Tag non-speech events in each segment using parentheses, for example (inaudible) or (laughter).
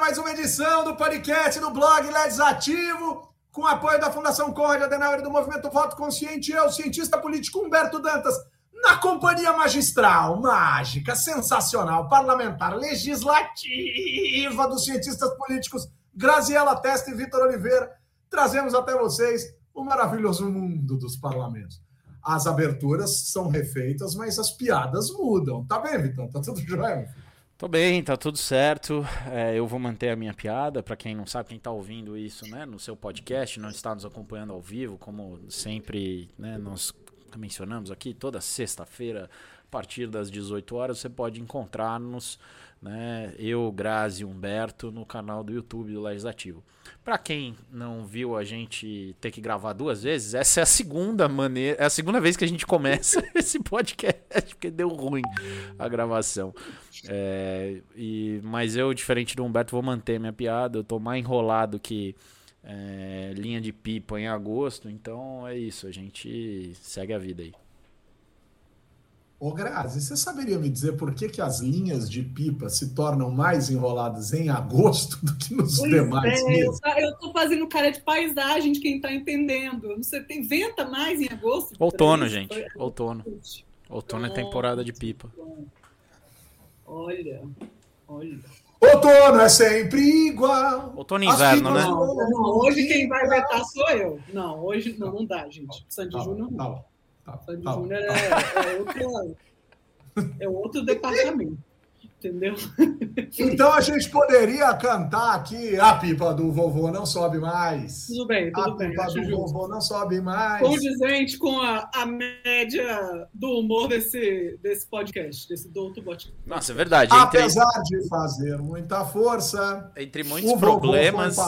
mais uma edição do podcast do blog Legislativo, com apoio da Fundação Conrad Adenauer e do Movimento Voto Consciente. Eu, cientista político Humberto Dantas, na companhia magistral, mágica, sensacional, parlamentar, legislativa dos cientistas políticos Graziela Testa e Vitor Oliveira, trazemos até vocês o maravilhoso mundo dos parlamentos. As aberturas são refeitas, mas as piadas mudam. Tá bem, Vitor? Tá tudo jóia? Tô bem, tá tudo certo. É, eu vou manter a minha piada. Para quem não sabe, quem tá ouvindo isso, né, no seu podcast, não está nos acompanhando ao vivo, como sempre, né, nós mencionamos aqui, toda sexta-feira, a partir das 18 horas, você pode encontrar-nos né? Eu, Grazi e Humberto no canal do YouTube do Legislativo. Para quem não viu a gente ter que gravar duas vezes, essa é a segunda maneira, é a segunda vez que a gente começa (laughs) esse podcast, porque deu ruim a gravação. É, e, mas eu, diferente do Humberto, vou manter minha piada. Eu tô mais enrolado que é, linha de pipa em agosto, então é isso, a gente segue a vida aí. Ô Grazi, você saberia me dizer por que, que as linhas de pipa se tornam mais enroladas em agosto do que nos pois demais é, meses? Eu estou fazendo cara de paisagem de quem está entendendo. Você tem venta mais em agosto? Outono, gente. Foi... Outono. Outono é temporada de pipa. Olha, olha. Outono é sempre igual. Outono e inverno, né? Não, não, hoje quem vai vetar sou eu. Não, hoje não, não dá, gente. Sandy tá, Júnior não. Tá, Júnior é, é, outro, é outro departamento. Entendeu? Então a gente poderia cantar aqui a pipa do vovô não sobe mais. Tudo bem, tudo a bem. A pipa do justo. vovô não sobe mais. Condizente com a, a média do humor desse, desse podcast, desse Doutor Bot. Nossa, é verdade. Entre... Apesar de fazer muita força, entre muitos problemas,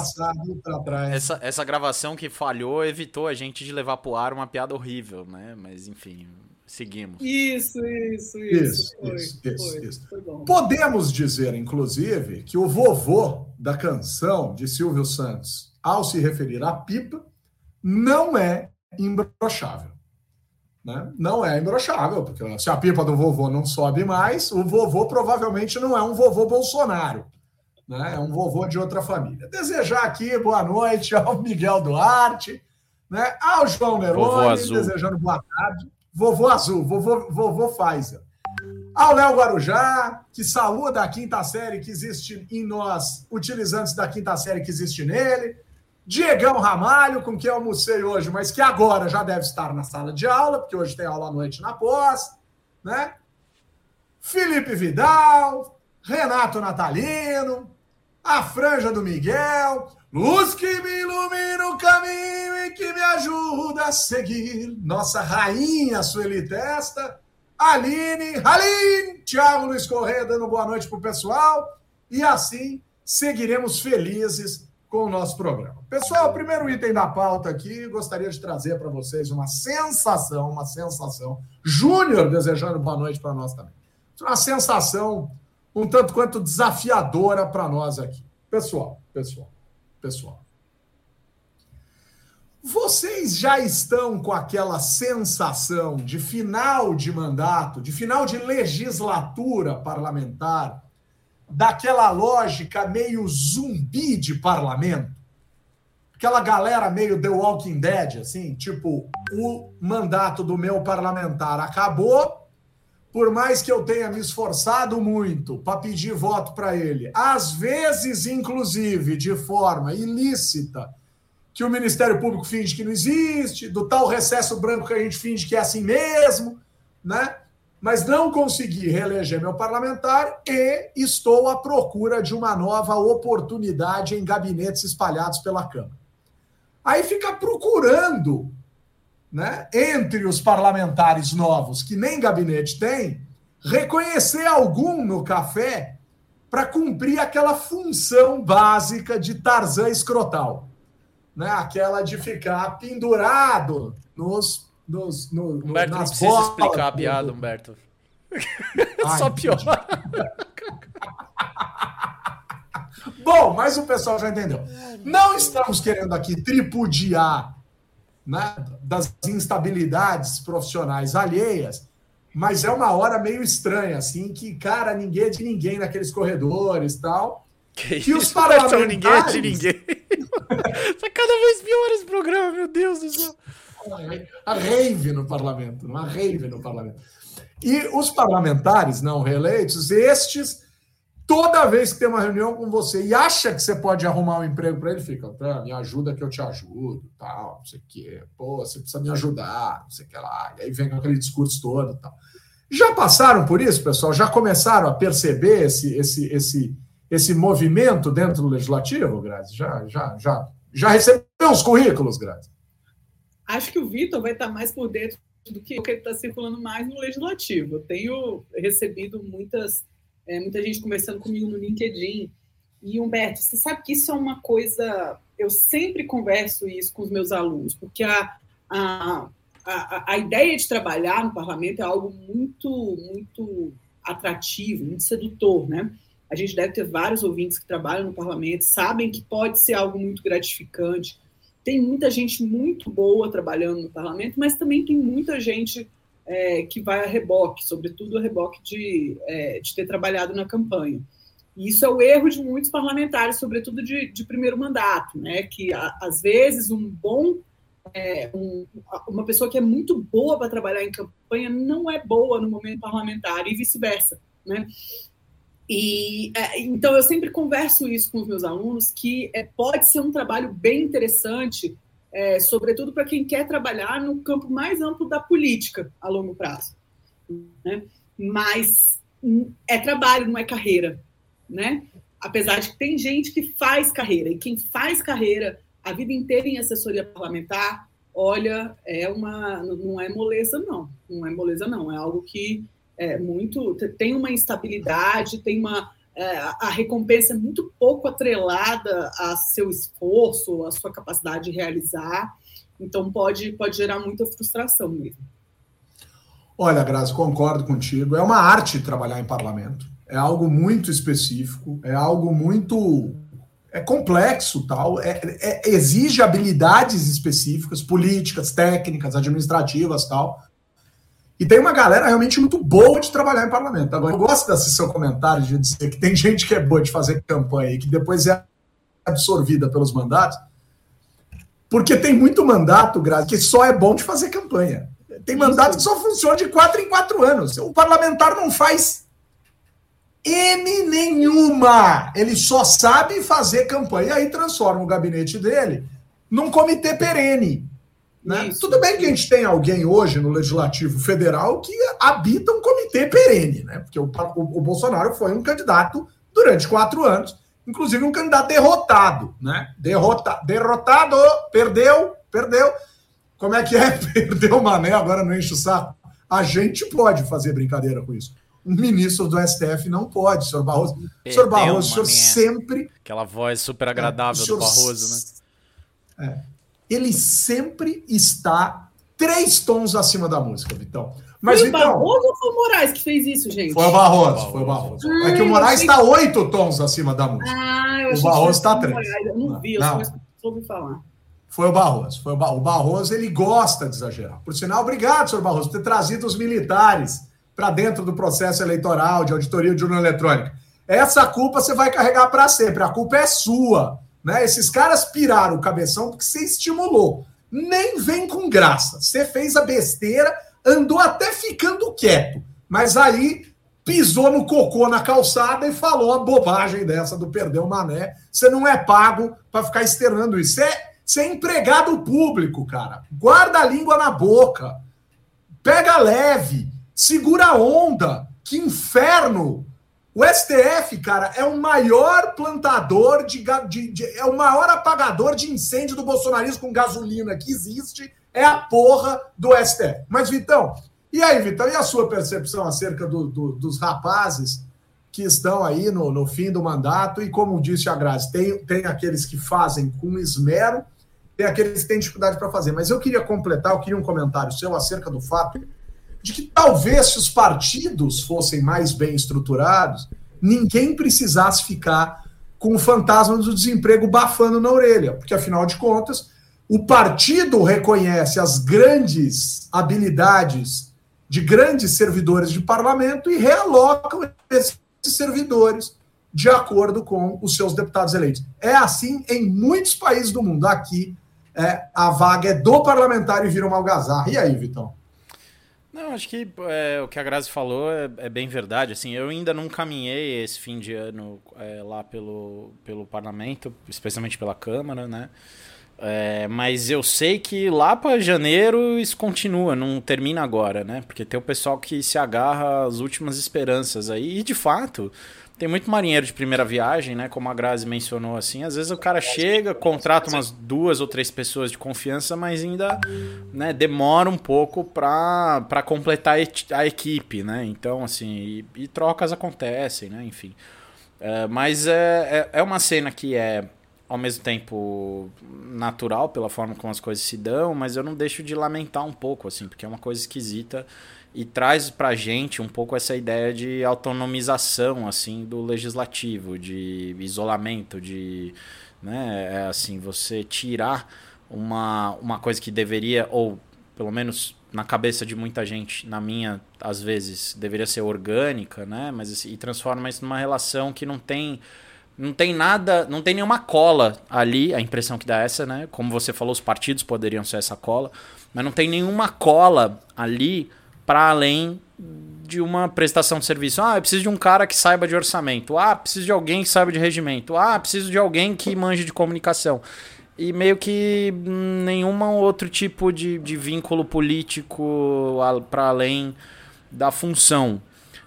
essa, essa gravação que falhou evitou a gente de levar pro ar uma piada horrível, né? Mas enfim, Seguimos. Isso, isso, isso. Isso, foi, isso, foi, isso, isso. Foi Podemos dizer, inclusive, que o vovô da canção de Silvio Santos, ao se referir à pipa, não é imbrochável. Né? Não é imbrochável, porque se a pipa do vovô não sobe mais, o vovô provavelmente não é um vovô Bolsonaro. Né? É um vovô de outra família. Desejar aqui boa noite ao Miguel Duarte, né? ao João Neroni, desejando boa tarde. Vovô Azul, vovô, vovô Pfizer. Ao Léo Guarujá, que saúda a quinta série que existe em nós, utilizantes da quinta série que existe nele. Diegão Ramalho, com quem eu almocei hoje, mas que agora já deve estar na sala de aula, porque hoje tem aula à noite na pós, né? Felipe Vidal, Renato Natalino, a franja do Miguel, Luz que me ilumina o caminho e que me ajuda a seguir. Nossa rainha Sueli Testa, Aline, Aline, Thiago Luiz Correia dando boa noite para o pessoal. E assim seguiremos felizes com o nosso programa. Pessoal, primeiro item da pauta aqui, gostaria de trazer para vocês uma sensação, uma sensação. Júnior desejando boa noite para nós também. Uma sensação um tanto quanto desafiadora para nós aqui. Pessoal, pessoal pessoal. Vocês já estão com aquela sensação de final de mandato, de final de legislatura parlamentar, daquela lógica meio zumbi de parlamento? Aquela galera meio The Walking Dead, assim, tipo, o mandato do meu parlamentar acabou, por mais que eu tenha me esforçado muito para pedir voto para ele, às vezes, inclusive, de forma ilícita, que o Ministério Público finge que não existe, do tal recesso branco que a gente finge que é assim mesmo, né? Mas não consegui reeleger meu parlamentar e estou à procura de uma nova oportunidade em gabinetes espalhados pela Câmara. Aí fica procurando né, entre os parlamentares novos, que nem gabinete tem, reconhecer algum no café para cumprir aquela função básica de Tarzan escrotal. Né? Aquela de ficar pendurado nos. nos no, Humberto, nas não precisa bolas, explicar a piada, Humberto. (laughs) Ai, Só pior. (laughs) Bom, mas o pessoal já entendeu. Não estamos querendo aqui tripudiar né, das instabilidades profissionais alheias, mas é uma hora meio estranha, assim, que, cara, ninguém é de ninguém naqueles corredores tal. Que, que os (laughs) parlamentares... ninguém é de ninguém. (laughs) tá cada vez pior esse programa, meu Deus do céu. A rave no parlamento, uma rave no parlamento. E os parlamentares não reeleitos, estes, toda vez que tem uma reunião com você e acha que você pode arrumar um emprego para ele, fica, tá, me ajuda que eu te ajudo, tal, não sei o quê. Pô, você precisa me ajudar, não sei o que lá. E aí vem aquele discurso todo tal. Já passaram por isso, pessoal? Já começaram a perceber esse, esse, esse, esse movimento dentro do legislativo, Grazi? Já, já, já, já recebeu os currículos, Grazi? Acho que o Vitor vai estar mais por dentro do que que está circulando mais no legislativo. Eu tenho recebido muitas, é, muita gente conversando comigo no LinkedIn. E, Humberto, você sabe que isso é uma coisa. Eu sempre converso isso com os meus alunos, porque a, a a, a, ideia de trabalhar no parlamento é algo muito, muito atrativo, muito sedutor, né? A gente deve ter vários ouvintes que trabalham no parlamento, sabem que pode ser algo muito gratificante. Tem muita gente muito boa trabalhando no parlamento, mas também tem muita gente é, que vai a reboque, sobretudo a reboque de, é, de ter trabalhado na campanha. E isso é o erro de muitos parlamentares, sobretudo de, de primeiro mandato, né? Que a, às vezes um bom é, um, uma pessoa que é muito boa para trabalhar em campanha não é boa no momento parlamentar e vice-versa, né? E é, então eu sempre converso isso com os meus alunos que é, pode ser um trabalho bem interessante, é, sobretudo para quem quer trabalhar no campo mais amplo da política a longo prazo, né? Mas é trabalho, não é carreira, né? Apesar de que tem gente que faz carreira e quem faz carreira a vida inteira em assessoria parlamentar, olha, é uma, não é moleza não, não é moleza não, é algo que é muito tem uma instabilidade, tem uma é, a recompensa é muito pouco atrelada a seu esforço, a sua capacidade de realizar, então pode pode gerar muita frustração mesmo. Olha, Grazi, concordo contigo. É uma arte trabalhar em parlamento. É algo muito específico, é algo muito é complexo, tal, é, é, exige habilidades específicas, políticas, técnicas, administrativas, tal. E tem uma galera realmente muito boa de trabalhar em parlamento. Agora, eu gosto desse seu comentário de dizer que tem (laughs) gente que é boa de fazer campanha e que depois é absorvida pelos mandatos, porque tem muito mandato, Grazi, que só é bom de fazer campanha. Tem mandato que só funciona de quatro em quatro anos. O parlamentar não faz M nenhuma. Ele só sabe fazer campanha. E aí transforma o gabinete dele num comitê perene. Né? Isso, Tudo bem que a gente tem alguém hoje no Legislativo Federal que habita um comitê perene, né? Porque o, o, o Bolsonaro foi um candidato durante quatro anos, inclusive um candidato derrotado, né? Derrota, derrotado, perdeu, perdeu. Como é que é? (laughs) Perdeu o mané, agora não enche o saco. A gente pode fazer brincadeira com isso um ministro do STF não pode, senhor Barroso. Perdeu, senhor Barroso, o senhor sempre. Aquela voz super agradável é, senhor... do Barroso, né? É. Ele sempre está três tons acima da música, Vitão. Mas foi o então, Barroso ou foi o Moraes que fez isso, gente? Foi o Barroso, foi o Barroso. Ah, é que o Moraes está oito tons acima da música. Ah, eu o Barroso está três. Eu não vi, eu não. só soube falar. Foi o Barroso. Foi o, Barroso. o Barroso, ele gosta de exagerar. Por sinal, obrigado, senhor Barroso, por ter trazido os militares para dentro do processo eleitoral, de auditoria de urna eletrônica. Essa culpa você vai carregar para sempre. A culpa é sua. Né? Esses caras piraram o cabeção porque você estimulou. Nem vem com graça. Você fez a besteira, andou até ficando quieto. Mas aí pisou no cocô na calçada e falou a bobagem dessa do perder o mané. Você não é pago para ficar externando isso. Você é, você é empregado público, cara. Guarda a língua na boca. Pega leve. Segura a onda. Que inferno! O STF, cara, é o maior plantador de, de, de, é o maior apagador de incêndio do bolsonarismo com gasolina que existe. É a porra do STF. Mas, Vitão, e aí, Vitão, e a sua percepção acerca do, do, dos rapazes que estão aí no, no, fim do mandato? E como disse a Grazi, tem, tem aqueles que fazem com esmero, tem aqueles que têm dificuldade para fazer. Mas eu queria completar, eu queria um comentário seu acerca do fato de que talvez se os partidos fossem mais bem estruturados, ninguém precisasse ficar com o fantasma do desemprego bafando na orelha, porque afinal de contas, o partido reconhece as grandes habilidades de grandes servidores de parlamento e realocam esses servidores de acordo com os seus deputados eleitos. É assim em muitos países do mundo. Aqui, é, a vaga é do parlamentar e vira uma algazarra. E aí, Vitão? Não, acho que é, o que a Grazi falou é, é, bem verdade. Assim, eu ainda não caminhei esse fim de ano é, lá pelo, pelo parlamento, especialmente pela Câmara, né? É, mas eu sei que lá para janeiro isso continua, não termina agora, né? Porque tem o pessoal que se agarra às últimas esperanças aí. E de fato, tem muito marinheiro de primeira viagem, né? Como a Grazi mencionou assim. Às vezes o cara chega, contrata umas duas ou três pessoas de confiança, mas ainda né, demora um pouco para completar a equipe, né? Então, assim, e, e trocas acontecem, né? Enfim. É, mas é, é, é uma cena que é ao mesmo tempo natural pela forma como as coisas se dão, mas eu não deixo de lamentar um pouco, assim, porque é uma coisa esquisita e traz pra gente um pouco essa ideia de autonomização, assim, do legislativo, de isolamento, de, né, é assim, você tirar uma, uma coisa que deveria, ou pelo menos na cabeça de muita gente, na minha, às vezes, deveria ser orgânica, né, mas assim, e transforma isso numa relação que não tem não tem nada, não tem nenhuma cola ali, a impressão que dá é essa, né? Como você falou, os partidos poderiam ser essa cola, mas não tem nenhuma cola ali para além de uma prestação de serviço. Ah, eu preciso de um cara que saiba de orçamento. Ah, preciso de alguém que saiba de regimento. Ah, preciso de alguém que manje de comunicação. E meio que nenhum outro tipo de, de vínculo político para além da função.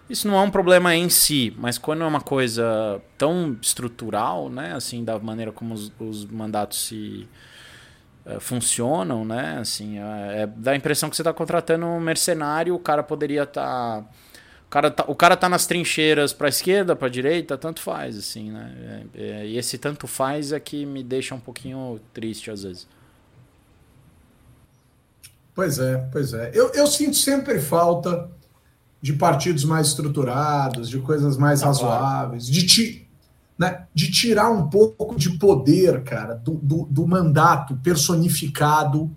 Isso não é um problema em si, mas quando é uma coisa tão estrutural, né, assim, da maneira como os, os mandatos se uh, funcionam, né, assim, é, é, dá a impressão que você está contratando um mercenário, o cara poderia estar... Tá, o, cara tá, o cara tá nas trincheiras para esquerda, para direita, tanto faz, assim, né, é, é, e esse tanto faz é que me deixa um pouquinho triste às vezes. Pois é, pois é. Eu, eu sinto sempre falta de partidos mais estruturados, de coisas mais ah, razoáveis, de, ti, né, de tirar um pouco de poder, cara, do, do, do, mandato personificado,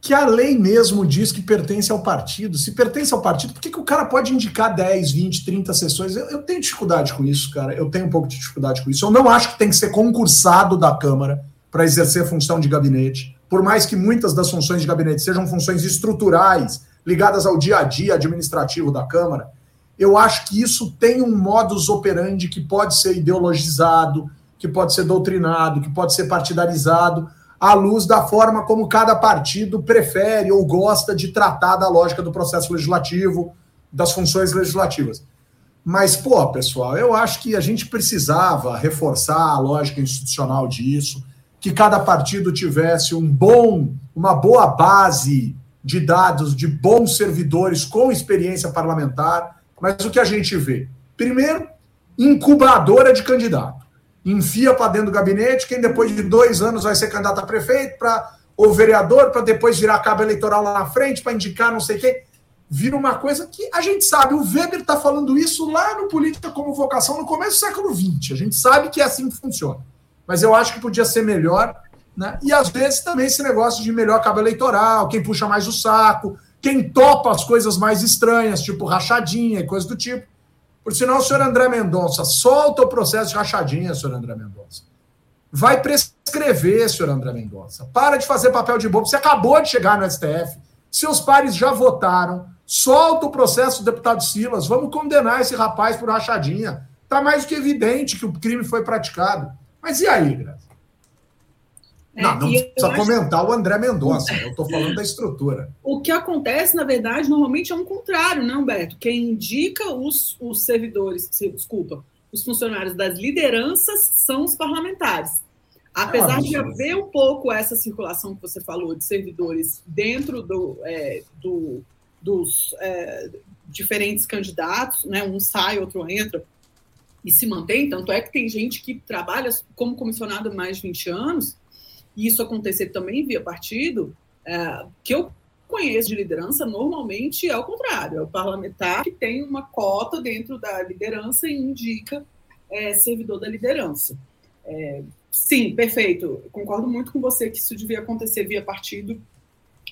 que a lei mesmo diz que pertence ao partido. Se pertence ao partido, por que, que o cara pode indicar 10, 20, 30 sessões? Eu, eu tenho dificuldade com isso, cara. Eu tenho um pouco de dificuldade com isso. Eu não acho que tem que ser concursado da Câmara para exercer função de gabinete, por mais que muitas das funções de gabinete sejam funções estruturais ligadas ao dia a dia administrativo da Câmara, eu acho que isso tem um modus operandi que pode ser ideologizado, que pode ser doutrinado, que pode ser partidarizado, à luz da forma como cada partido prefere ou gosta de tratar da lógica do processo legislativo, das funções legislativas. Mas, pô, pessoal, eu acho que a gente precisava reforçar a lógica institucional disso, que cada partido tivesse um bom, uma boa base de dados de bons servidores com experiência parlamentar, mas o que a gente vê? Primeiro, incubadora de candidato. Enfia para dentro do gabinete quem depois de dois anos vai ser candidato a prefeito, para ou vereador, para depois virar cabo eleitoral lá na frente, para indicar não sei quem. Vira uma coisa que a gente sabe. O Weber está falando isso lá no Política como Vocação no começo do século XX. A gente sabe que é assim que funciona. Mas eu acho que podia ser melhor né? E às vezes também esse negócio de melhor cabo eleitoral, quem puxa mais o saco, quem topa as coisas mais estranhas, tipo rachadinha e coisa do tipo. Por sinal, o senhor André Mendonça, solta o processo de rachadinha, senhor André Mendonça. Vai prescrever, senhor André Mendonça. Para de fazer papel de bobo. Você acabou de chegar no STF. Seus pares já votaram. Solta o processo do deputado Silas. Vamos condenar esse rapaz por rachadinha. Está mais do que evidente que o crime foi praticado. Mas e aí, Graça? É, não, não precisa comentar acho... o André Mendonça, (laughs) eu estou falando da estrutura. O que acontece, na verdade, normalmente é um contrário, né, Humberto? Quem indica os, os servidores, desculpa, os funcionários das lideranças são os parlamentares. Apesar é de haver um pouco essa circulação que você falou de servidores dentro do, é, do dos é, diferentes candidatos, né? um sai, outro entra e se mantém, tanto é que tem gente que trabalha como comissionado há mais de 20 anos e isso acontecer também via partido, é, que eu conheço de liderança, normalmente é o contrário, é o parlamentar que tem uma cota dentro da liderança e indica é, servidor da liderança. É, sim, perfeito. concordo muito com você que isso devia acontecer via partido,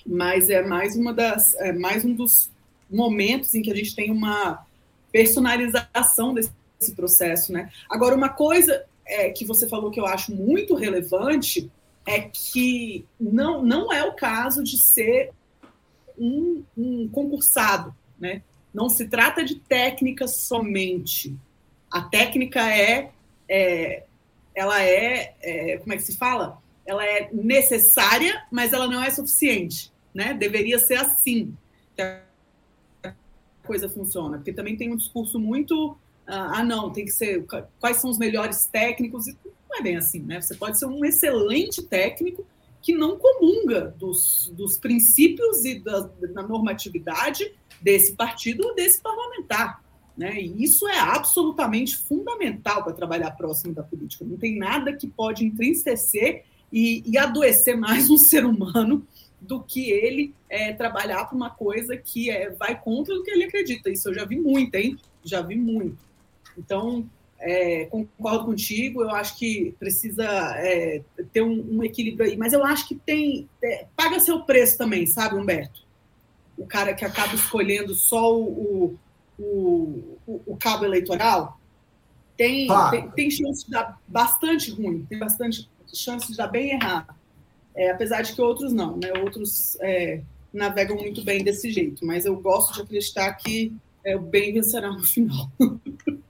mas é mais uma das, é mais um dos momentos em que a gente tem uma personalização desse esse processo, né? Agora, uma coisa é, que você falou que eu acho muito relevante é que não, não é o caso de ser um, um concursado, né? Não se trata de técnica somente. A técnica é, é ela é, é, como é que se fala? Ela é necessária, mas ela não é suficiente, né? Deveria ser assim que a coisa funciona, porque também tem um discurso muito ah, não, tem que ser quais são os melhores técnicos. Não é bem assim, né? Você pode ser um excelente técnico que não comunga dos, dos princípios e da, da normatividade desse partido ou desse parlamentar. Né? E isso é absolutamente fundamental para trabalhar próximo da política. Não tem nada que pode entristecer e, e adoecer mais um ser humano do que ele é, trabalhar para uma coisa que é, vai contra o que ele acredita. Isso eu já vi muito, hein? Já vi muito. Então, é, concordo contigo, eu acho que precisa é, ter um, um, equilíbrio aí, mas eu acho que tem. É, paga seu preço também, sabe, Humberto? O cara que acaba escolhendo só o, o, o, o cabo eleitoral tem, tem, tem, chance de dar bastante ruim, tem bastante chance de dar bem errado. É, apesar de que outros não, né? Outros é, navegam muito bem desse jeito, mas eu gosto de acreditar que é, o bem vencerá no final. (laughs)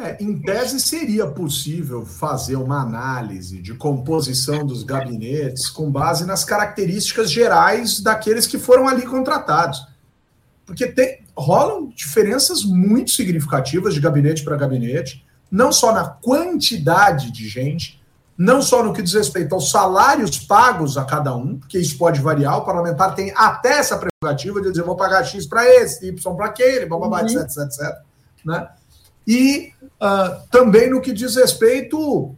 É, em tese, seria possível fazer uma análise de composição dos gabinetes com base nas características gerais daqueles que foram ali contratados. Porque tem, rolam diferenças muito significativas de gabinete para gabinete, não só na quantidade de gente, não só no que diz respeito aos salários pagos a cada um, porque isso pode variar, o parlamentar tem até essa prerrogativa de dizer vou pagar X para esse, Y para aquele, blá, uhum. etc, etc, etc. Né? E uh, também no que diz respeito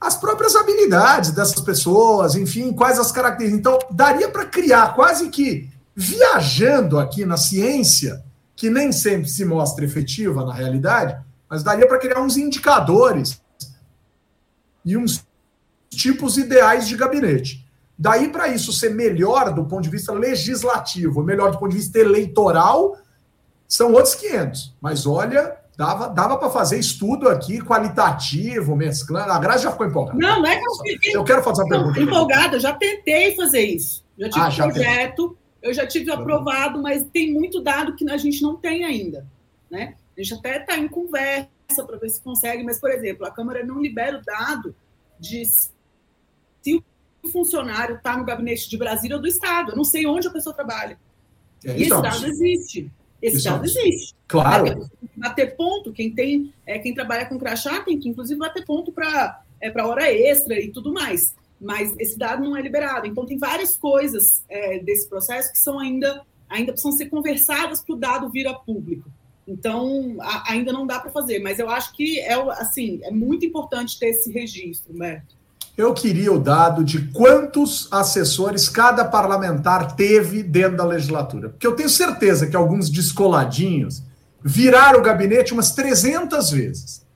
às próprias habilidades dessas pessoas, enfim, quais as características. Então, daria para criar quase que viajando aqui na ciência, que nem sempre se mostra efetiva na realidade, mas daria para criar uns indicadores e uns tipos ideais de gabinete. Daí para isso ser melhor do ponto de vista legislativo, melhor do ponto de vista eleitoral, são outros 500. Mas olha, Dava, dava para fazer estudo aqui qualitativo, mesclando. A Graça já ficou empolgada. Não, não é que eu fiquei. Eu quero fazer uma pergunta. Empolgada, eu já tentei fazer isso. Já tive ah, já projeto, tem. eu já tive aprovado, mas tem muito dado que a gente não tem ainda. Né? A gente até está em conversa para ver se consegue, mas, por exemplo, a Câmara não libera o dado de se o funcionário está no gabinete de Brasília ou do Estado. Eu não sei onde a pessoa trabalha. É, e então, esse dado existe. Esse dado existe. Claro. Né? Bater ponto, quem tem, é, quem trabalha com crachá tem que, inclusive, bater ponto para é, hora extra e tudo mais. Mas esse dado não é liberado. Então, tem várias coisas é, desse processo que são ainda, ainda precisam ser conversadas para o dado vir a público. Então, a, ainda não dá para fazer. Mas eu acho que é, assim, é muito importante ter esse registro, Humberto. Eu queria o dado de quantos assessores cada parlamentar teve dentro da legislatura. Porque eu tenho certeza que alguns descoladinhos viraram o gabinete umas 300 vezes.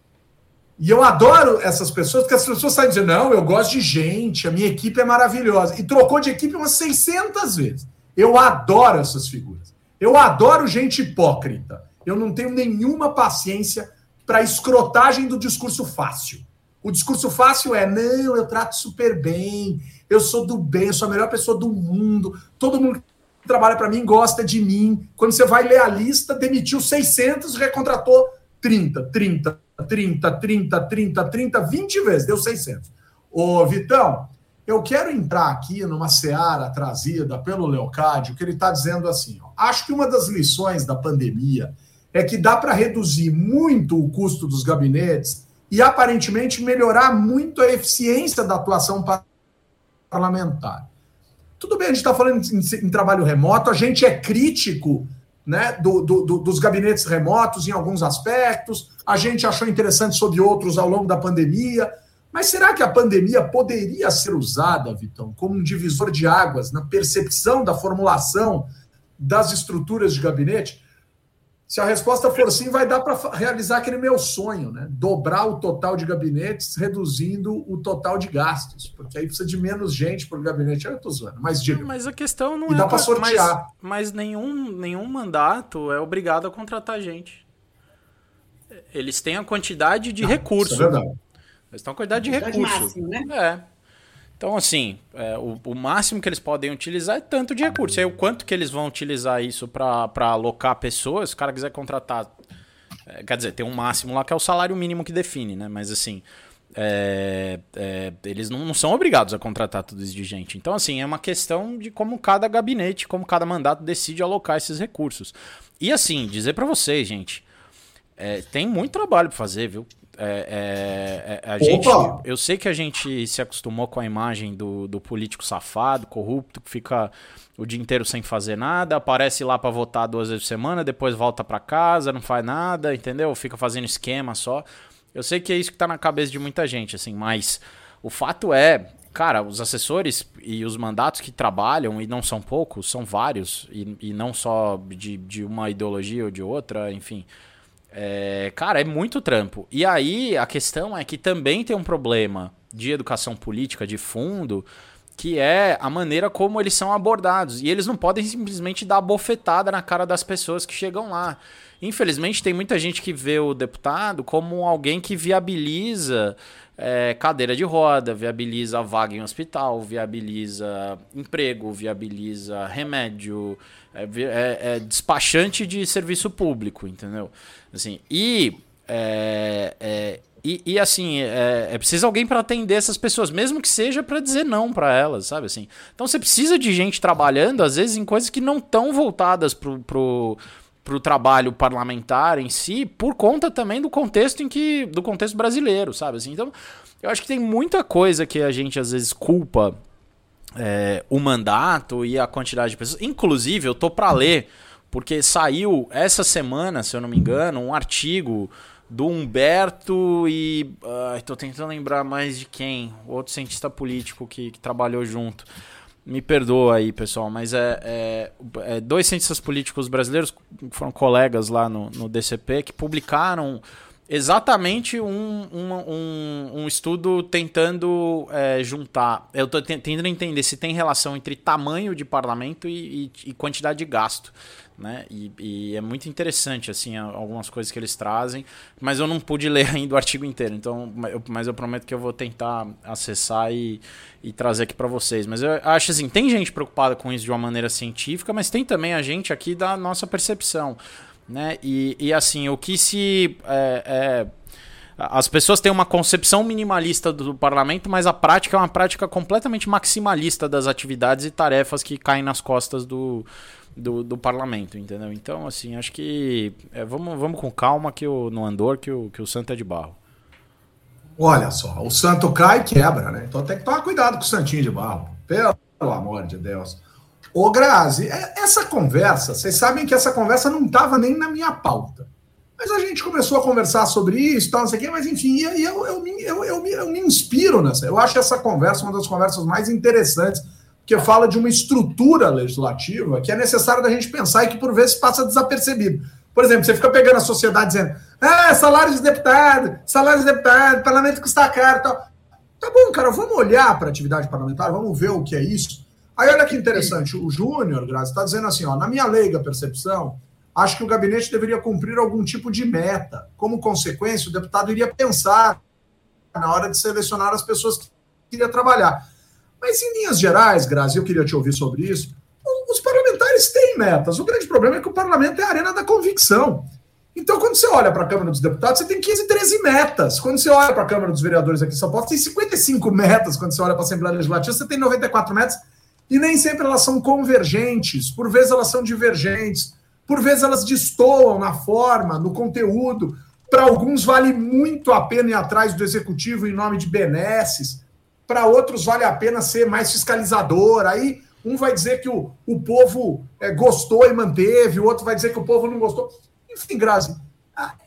E eu adoro essas pessoas, porque as pessoas saem dizendo: não, eu gosto de gente, a minha equipe é maravilhosa. E trocou de equipe umas 600 vezes. Eu adoro essas figuras. Eu adoro gente hipócrita. Eu não tenho nenhuma paciência para escrotagem do discurso fácil. O discurso fácil é: não, eu trato super bem, eu sou do bem, eu sou a melhor pessoa do mundo, todo mundo que trabalha para mim gosta de mim. Quando você vai ler a lista, demitiu 600, recontratou 30, 30, 30, 30, 30, 30, 20 vezes, deu 600. Ô, Vitão, eu quero entrar aqui numa seara trazida pelo Leocádio, que ele está dizendo assim: ó, acho que uma das lições da pandemia é que dá para reduzir muito o custo dos gabinetes e aparentemente melhorar muito a eficiência da atuação parlamentar. Tudo bem, a gente está falando em, em, trabalho remoto, a gente é crítico né, do, do, do, dos gabinetes remotos em alguns aspectos, a gente achou interessante sobre outros ao longo da pandemia, mas será que a pandemia poderia ser usada, Vitão, como um divisor de águas na percepção da formulação das estruturas de gabinete? Se a resposta for sim, vai dar para realizar aquele meu sonho, né? Dobrar o total de gabinetes, reduzindo o total de gastos, porque aí precisa de menos gente para o gabinete. Eu estou zoando, mas diga. Mas a questão não e é. dá para sortear. Mas, mas, nenhum, nenhum mandato é obrigado a contratar gente. eles têm a quantidade de ah, recursos. É eles têm a quantidade de recursos. Máximo, né? É. Então, assim, é, o, o, máximo que eles podem utilizar é tanto de recurso. Aí, o quanto que eles vão utilizar isso para alocar pessoas, se o cara quiser contratar. É, quer dizer, tem um máximo lá que é o salário mínimo que define, né? Mas, assim, é, é, eles não, não, são obrigados a contratar tudo isso de gente. Então, assim, é uma questão de como cada gabinete, como cada mandato decide alocar esses recursos. E, assim, dizer para vocês, gente, é, tem muito trabalho para fazer, viu? É, é, é, a gente, eu sei que a gente se acostumou com a imagem do, do político safado, corrupto, que fica o dia inteiro sem fazer nada, aparece lá para votar duas vezes por semana, depois volta para casa, não faz nada, entendeu? Fica fazendo esquema só. Eu sei que é isso que tá na cabeça de muita gente, assim, mas o fato é, cara, os assessores e os mandatos que trabalham, e não são poucos, são vários, e, e não só de, de uma ideologia ou de outra, enfim. É, cara, é muito trampo. E aí a questão é que também tem um problema de educação política de fundo, que é a maneira como eles são abordados. E eles não podem simplesmente dar bofetada na cara das pessoas que chegam lá. Infelizmente, tem muita gente que vê o deputado como alguém que viabiliza é, cadeira de roda, viabiliza vaga em hospital, viabiliza emprego, viabiliza remédio, é, é, é despachante de serviço público, entendeu? Assim, e, é, é, e, e, assim, é, é preciso alguém para atender essas pessoas, mesmo que seja para dizer não para elas, sabe assim? Então você precisa de gente trabalhando, às vezes, em coisas que não estão voltadas pro, pro, para o trabalho parlamentar em si, por conta também do contexto em que. do contexto brasileiro, sabe? Assim, então, eu acho que tem muita coisa que a gente às vezes culpa é, o mandato e a quantidade de pessoas. Inclusive, eu tô para ler, porque saiu essa semana, se eu não me engano, um artigo do Humberto e. Estou tentando lembrar mais de quem, outro cientista político que, que trabalhou junto. Me perdoa aí, pessoal, mas é, é, é, dois cientistas políticos brasileiros, foram colegas lá no, no DCP, que publicaram exatamente um, um, um, um estudo tentando é, juntar. Eu estou tentando entender se tem relação entre tamanho de parlamento e, e, e quantidade de gasto né? E, e, é muito interessante, assim, algumas coisas que eles trazem, mas eu não pude (laughs) ler ainda o artigo inteiro, então, mas eu prometo que eu vou tentar acessar e, e trazer aqui para vocês. Mas eu acho assim, tem gente preocupada com isso de uma maneira científica, mas tem também a gente aqui da nossa percepção, né? E, e assim, o que se é, é, as pessoas têm uma concepção minimalista do parlamento, mas a prática é uma prática completamente maximalista das atividades e tarefas que caem nas costas do, do, do parlamento, entendeu? Então, assim, acho que é, vamos, vamos com calma que o, no Andor que o, que o Santo é de barro. Olha só, o Santo cai e quebra, né? Então tem que tomar cuidado com o Santinho de barro. Pelo amor de Deus. Ô, Grazi, é, essa conversa, vocês sabem que essa conversa não estava nem na minha pauta. Mas a gente começou a conversar sobre isso, tal, não sei o quê, mas enfim, eu, eu, eu, eu, eu me inspiro nessa. Eu acho essa conversa uma das conversas mais interessantes que fala de uma estrutura legislativa que é necessário da gente pensar e que por vezes passa desapercebido. Por exemplo, você fica pegando a sociedade dizendo, ah, salário de deputado, salário de deputado, parlamento custa caro tal. Tá bom, cara, vamos olhar para a atividade parlamentar, vamos ver o que é isso. Aí olha que interessante, o Júnior, Grazi, está dizendo assim, ó, na minha leiga percepção, acho que o gabinete deveria cumprir algum tipo de meta. Como consequência, o deputado iria pensar na hora de selecionar as pessoas que queria trabalhar. Mas, em linhas gerais, Grazi, eu queria te ouvir sobre isso. Os parlamentares têm metas. O grande problema é que o parlamento é a arena da convicção. Então, quando você olha para a Câmara dos Deputados, você tem 15, 13 metas. Quando você olha para a Câmara dos Vereadores aqui em São Paulo, tem 55 metas. Quando você olha para a Assembleia Legislativa, você tem 94 metas. E nem sempre elas são convergentes. Por vezes elas são divergentes. Por vezes elas destoam na forma, no conteúdo. Para alguns, vale muito a pena ir atrás do executivo em nome de benesses para outros vale a pena ser mais fiscalizador. Aí um vai dizer que o, o povo é, gostou e manteve, o outro vai dizer que o povo não gostou. Enfim, Grazi,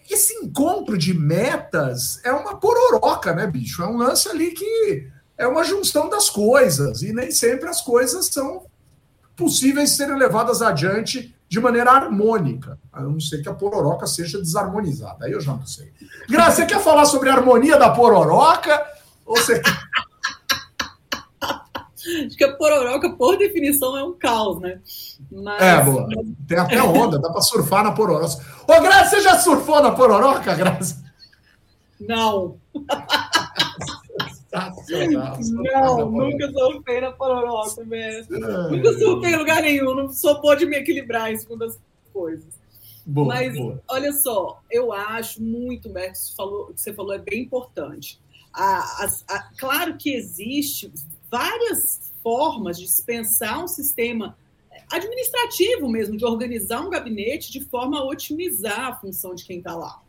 esse encontro de metas é uma pororoca, né, bicho? É um lance ali que é uma junção das coisas, e nem sempre as coisas são possíveis de serem levadas adiante de maneira harmônica, a não ser que a pororoca seja desarmonizada. Aí eu já não sei. Grazi, você quer falar sobre a harmonia da pororoca? Ou você (laughs) Acho que a pororoca, por definição, é um caos, né? Mas... É, boa. Tem até onda, dá para surfar na pororoca. Ô, Graça, você já surfou na pororoca, Graça? Não. Não, nunca surfei na pororoca mesmo. É. Nunca surfei em lugar nenhum, não sou pode me equilibrar em segundo as coisas. Boa, Mas, boa. olha só, eu acho muito, o que você falou é bem importante. A, a, a, claro que existe várias formas de pensar um sistema administrativo mesmo, de organizar um gabinete de forma a otimizar a função de quem está lá.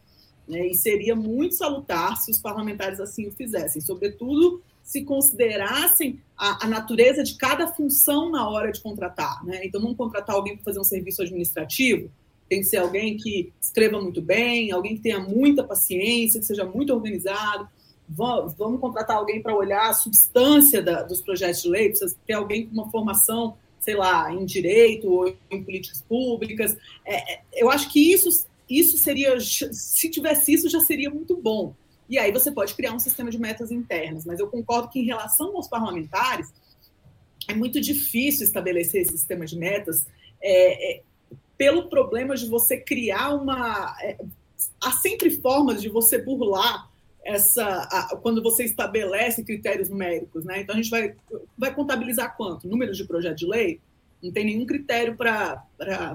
Né? E seria muito salutar se os parlamentares assim o fizessem, sobretudo se considerassem a, a natureza de cada função na hora de contratar. Né? Então, vamos contratar alguém para fazer um serviço administrativo, tem que ser alguém que escreva muito bem, alguém que tenha muita paciência, que seja muito organizado. Vamos, contratar alguém para olhar a substância da, dos projetos de lei, precisa ter alguém com uma formação, sei lá, em direito ou em políticas públicas. É, é eu acho que isso, isso seria, se tivesse isso, já seria muito bom. E aí você pode criar um sistema de metas internas. Mas eu concordo que, em relação aos parlamentares, é muito difícil estabelecer esse sistema de metas. É, é, pelo problema de você criar uma. É, há sempre formas de você burlar essa a, quando você estabelece critérios numéricos, né? Então a gente vai, vai contabilizar quanto? Números de projeto de lei? Não tem nenhum critério para.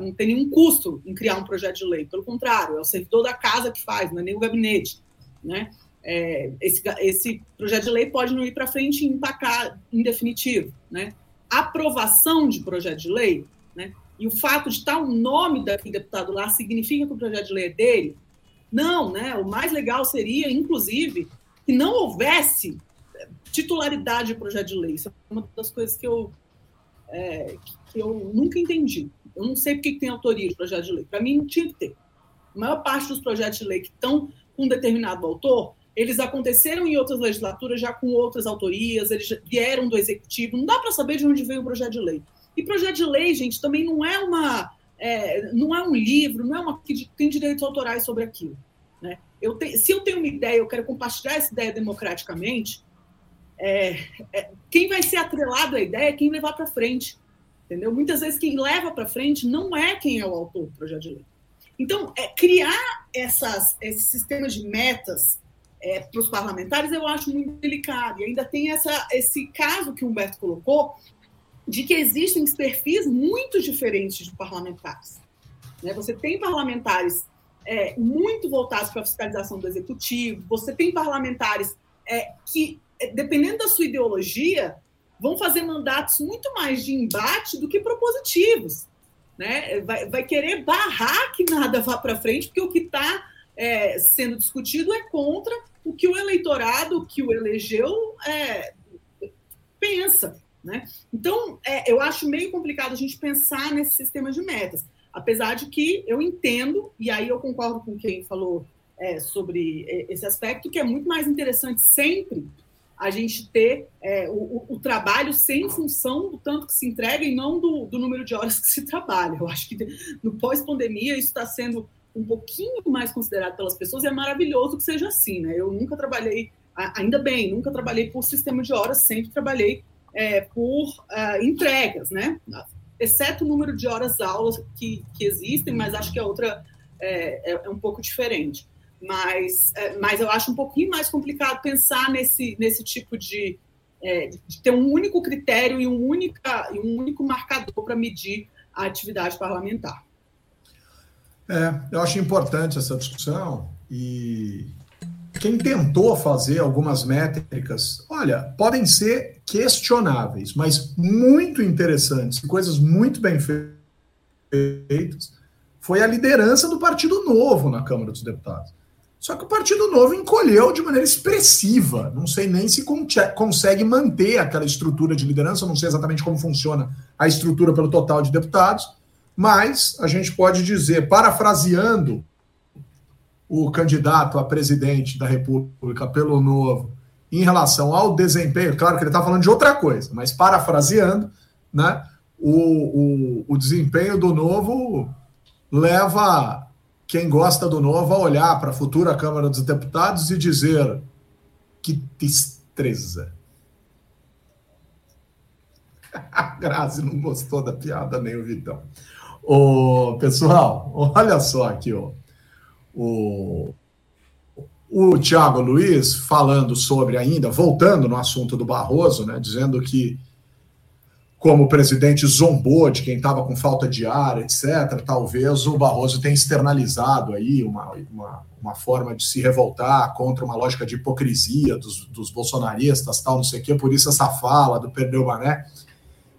Não tem nenhum custo em criar um projeto de lei. Pelo contrário, é o servidor da casa que faz, não é nem o gabinete. Né? É, esse, esse projeto de lei pode não ir para frente e empacar em definitivo. Né? Aprovação de projeto de lei né? e o fato de estar o nome daquele deputado lá significa que o projeto de lei é dele? Não, né? O mais legal seria, inclusive, que não houvesse titularidade de projeto de lei. Isso é uma das coisas que eu, é, que eu nunca entendi. Eu não sei porque tem autoria de projeto de lei. Para mim, não tinha que ter. A maior parte dos projetos de lei que estão com um determinado autor, eles aconteceram em outras legislaturas já com outras autorias, eles vieram do executivo. Não dá para saber de onde veio o projeto de lei. E projeto de lei, gente, também não é uma. É, não é um livro, não é uma que tem direitos autorais sobre aquilo. Né? Eu te, se eu tenho uma ideia, eu quero compartilhar essa ideia democraticamente, é, é, quem vai ser atrelado à ideia é quem levar para frente. Entendeu? Muitas vezes quem leva para frente não é quem é o autor do projeto de lei. Então, é, criar essas, esses sistemas de metas é, para os parlamentares eu acho muito delicado. E ainda tem essa, esse caso que o Humberto colocou, de que existem perfis muito diferentes de parlamentares. Né? Você tem parlamentares é, muito voltados para a fiscalização do executivo, você tem parlamentares é, que, é, dependendo da sua ideologia, vão fazer mandatos muito mais de embate do que propositivos. Né? Vai, vai querer barrar que nada vá para frente, porque o que está é, sendo discutido é contra o que o eleitorado que o elegeu é, pensa. Né? Então, é, eu acho meio complicado a gente pensar nesse sistema de metas, apesar de que eu entendo, e aí eu concordo com quem falou é, sobre é, esse aspecto, que é muito mais interessante sempre a gente ter é, o, o, trabalho sem função do tanto que se entrega e não do, do número de horas (laughs) que se trabalha. Eu acho que no pós-pandemia isso está sendo um pouquinho mais considerado pelas pessoas e é maravilhoso que seja assim. Né? Eu nunca trabalhei, ainda bem, nunca trabalhei por sistema de horas, sempre trabalhei é, por uh, entregas, né? Exceto o número de horas aulas que, que existem, mas acho que a outra é, é, é um pouco diferente. Mas, é, mas eu acho um pouquinho mais complicado pensar nesse, nesse tipo de, é, de ter um único critério e um, única, e um único marcador para medir a atividade parlamentar. É, eu acho importante essa discussão e quem tentou fazer algumas métricas, olha, podem ser questionáveis, mas muito interessantes, coisas muito bem feitas, foi a liderança do Partido Novo na Câmara dos Deputados. Só que o Partido Novo encolheu de maneira expressiva. Não sei nem se consegue manter aquela estrutura de liderança, não sei exatamente como funciona a estrutura pelo total de deputados, mas a gente pode dizer, parafraseando o candidato a presidente da República pelo Novo em relação ao desempenho, claro que ele está falando de outra coisa, mas parafraseando, né, o, o, o desempenho do Novo leva quem gosta do Novo a olhar para a futura Câmara dos Deputados e dizer que destreza. (laughs) A Grazi não gostou da piada, nem o Vitão. Ô, pessoal, olha só aqui, ó. O, o Tiago Luiz falando sobre ainda, voltando no assunto do Barroso, né, dizendo que como o presidente zombou de quem estava com falta de ar, etc., talvez o Barroso tenha externalizado aí uma, uma, uma, forma de se revoltar contra uma lógica de hipocrisia dos, dos bolsonaristas, tal, não sei o quê, por isso essa fala do Perdeu Mané.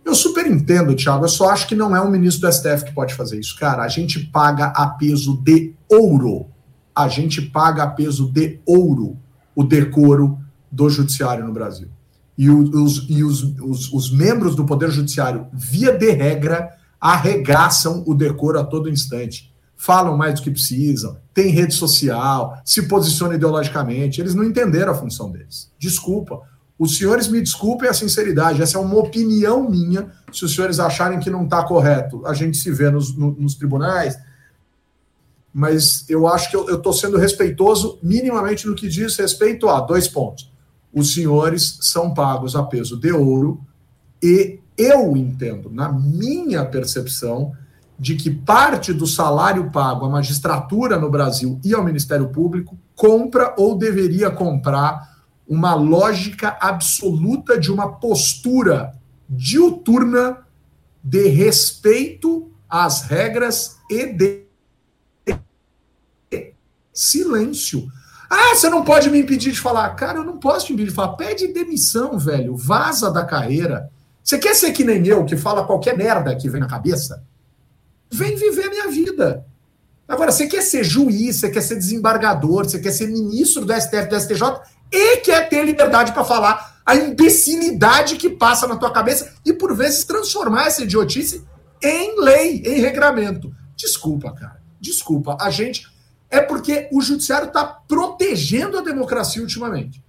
Eu super entendo, Thiago, eu só acho que não é um ministro do STF que pode fazer isso. Cara, a gente paga a peso de ouro, a gente paga a peso de ouro o decoro do judiciário no Brasil e, os, e os, os, os, membros do Poder Judiciário, via de regra, arregaçam o decoro a todo instante. Falam mais do que precisam, tem rede social, se posicionam ideologicamente. Eles não entenderam a função deles. Desculpa. Os senhores me desculpem a sinceridade, essa é uma opinião minha. Se os senhores acharem que não está correto, a gente se vê nos, no, nos tribunais. Mas eu acho que eu estou sendo respeitoso minimamente no que diz respeito a dois pontos os senhores são pagos a peso de ouro e eu entendo, na minha percepção, de que parte do salário pago à magistratura no Brasil e ao Ministério Público compra ou deveria comprar uma lógica absoluta de uma postura diuturna de respeito às regras e de silêncio. Ah, você não pode me impedir de falar. Cara, eu não posso te impedir de falar. Pede demissão, velho. Vaza da carreira. Você quer ser que nem eu, que fala qualquer merda que vem na cabeça? Vem viver a minha vida. Agora, você quer ser juiz, você quer ser desembargador, você quer ser ministro do STF, do STJ e quer ter liberdade para falar a imbecilidade que passa na tua cabeça e, por vezes, transformar essa idiotice em lei, em regramento. Desculpa, cara. Desculpa. A gente é porque o judiciário está protegendo a democracia ultimamente.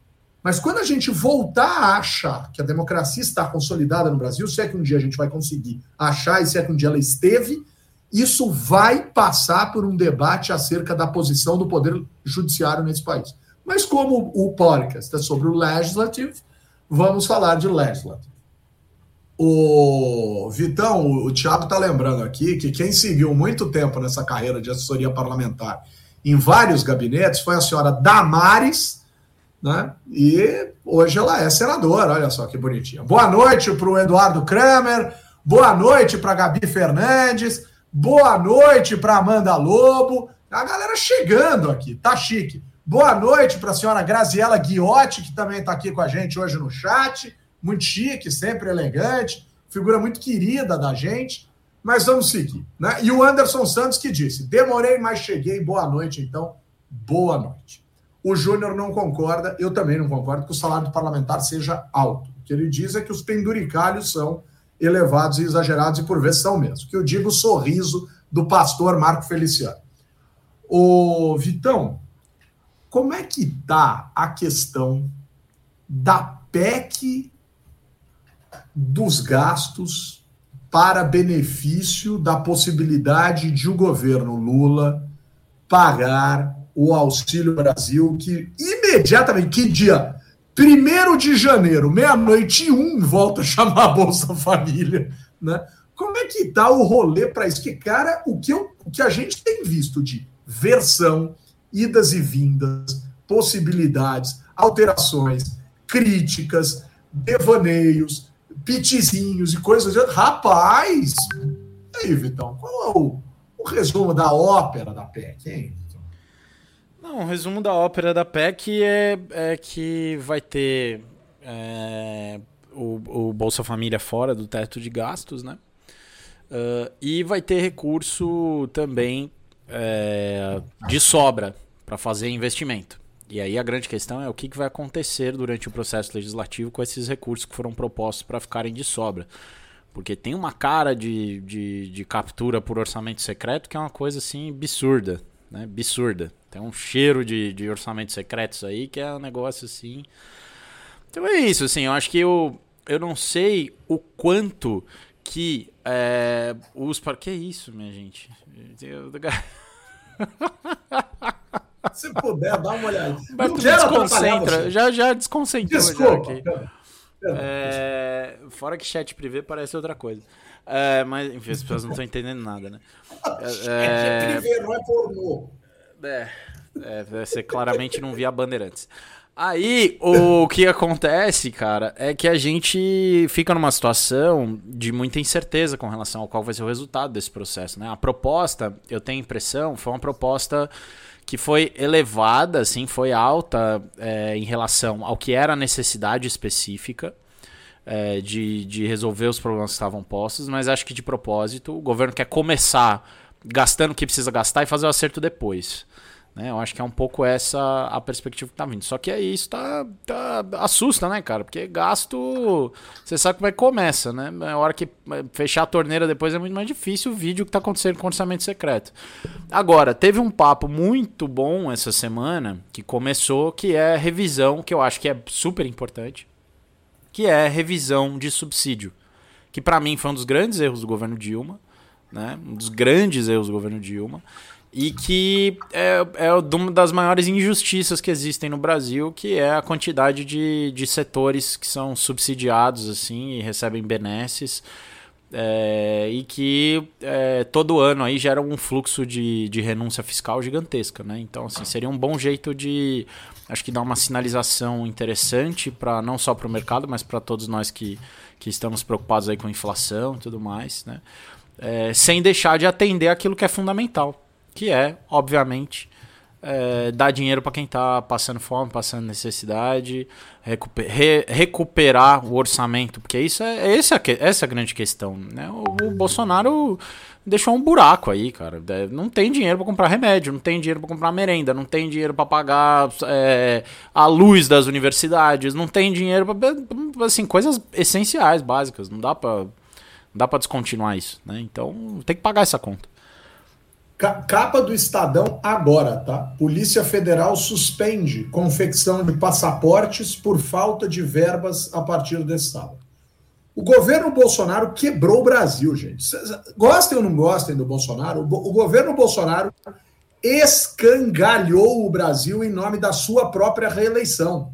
Mas quando a gente voltar a achar que a democracia está consolidada no Brasil, se é que um dia a gente vai conseguir achar e se é que um dia ela esteve, isso vai passar por um debate acerca da posição do poder judiciário nesse país. Mas como o podcast é sobre o legislativo, vamos falar de legislativo. O Vitão, o Thiago está lembrando aqui que quem seguiu muito tempo nessa carreira de assessoria parlamentar em vários gabinetes foi a senhora Damares, né? E hoje ela é senadora, olha só que bonitinha. Boa noite para o Eduardo Kramer, boa noite para Gabi Fernandes, boa noite para Amanda Lobo. A galera chegando aqui, tá chique. Boa noite para a senhora Graziela Guiotti, que também está aqui com a gente hoje no chat. Muito chique, sempre elegante, figura muito querida da gente. Mas vamos seguir. Né? E o Anderson Santos que disse: demorei, mas cheguei. Boa noite, então. Boa noite. O Júnior não concorda, eu também não concordo que o salário do parlamentar seja alto. O que ele diz é que os penduricalhos são elevados e exagerados, e por vezes são mesmo. Que eu digo o sorriso do pastor Marco Feliciano. Ô, Vitão, como é que está a questão da PEC dos gastos para benefício da possibilidade de o governo Lula pagar o Auxílio Brasil, que imediatamente, que dia? Primeiro de janeiro, meia-noite e um, volta a chamar a Bolsa Família, né? Como é que tá o rolê para isso? Que, cara, o que, eu, o que a gente tem visto de versão, idas e vindas, possibilidades, alterações, críticas, devaneios, pitizinhos e coisas. Rapaz! E aí, Vitão, qual é o, o resumo da ópera da PEC, hein? Não, o resumo da ópera da PEC é, é que vai ter é, o, o, Bolsa Família fora do teto de gastos, né? Uh, e vai ter recurso também é, de sobra para fazer investimento. E aí a grande questão é o que, vai acontecer durante o processo legislativo com esses recursos que foram propostos para ficarem de sobra. Porque tem uma cara de, de, de, captura por orçamento secreto que é uma coisa assim absurda. Né? Absurda. Tem um cheiro de, de orçamentos secretos aí que é um negócio assim. Então é isso, assim, eu acho que eu, eu não sei o quanto que é, os. Que é isso, minha gente? Eu... Se puder, dá uma olhada. Mas não desconcentra, já, já desconcentrou. Desculpa. Já É, fora que chat privê parece outra coisa. É, mas, enfim, as pessoas não estão entendendo nada, né? (laughs) É, chat privê, não é pornô. É, é, você claramente não via Bandeirantes. Aí, o que acontece, cara, é que a gente fica numa situação de muita incerteza com relação ao qual vai ser o resultado desse processo, né? A proposta, eu tenho a impressão, foi uma proposta que foi elevada, assim, foi alta é, em relação ao que era a necessidade específica é, de, de resolver os problemas que estavam postos, mas acho que de propósito o governo quer começar gastando o que precisa gastar e fazer o acerto depois. Né? Eu acho que é um pouco essa a perspectiva que tá vindo. Só que aí isso tá, tá, assusta, né, cara? Porque gasto, você sabe como é que começa, né? A hora que fechar a torneira depois é muito mais difícil o vídeo que tá acontecendo com orçamento secreto. Agora, teve um papo muito bom essa semana que começou, que é revisão, que eu acho que é super importante, que é revisão de subsídio. Que para mim foi um dos grandes erros do governo Dilma, né? Um dos grandes erros do governo Dilma e que é, é uma das maiores injustiças que existem no Brasil, que é a quantidade de, de setores que são subsidiados assim e recebem benesses. É, e que é, todo ano aí gera um fluxo de, de renúncia fiscal gigantesca, né? Então, assim, seria um bom jeito de, acho que dar uma sinalização interessante para não só para o mercado, mas para todos nós que, que estamos preocupados aí com inflação e tudo mais, né? É, sem deixar de atender aquilo que é fundamental, que é, obviamente, é, dar dinheiro para quem está passando fome, passando necessidade, recuper, re, recuperar o orçamento, porque isso é, é essa, essa é a grande questão. Né? O, o, Bolsonaro deixou um buraco aí, cara. É, não tem dinheiro para comprar remédio, não tem dinheiro para comprar merenda, não tem dinheiro para pagar é, a luz das universidades, não tem dinheiro para assim coisas essenciais, básicas. Não dá para dá para descontinuar isso, né? Então tem que pagar essa conta. Capa do Estadão agora, tá? Polícia Federal suspende confecção de passaportes por falta de verbas a partir desse sábado. O governo Bolsonaro quebrou o Brasil, gente. Gostem ou não gostem do Bolsonaro, o governo Bolsonaro escangalhou o Brasil em nome da sua própria reeleição.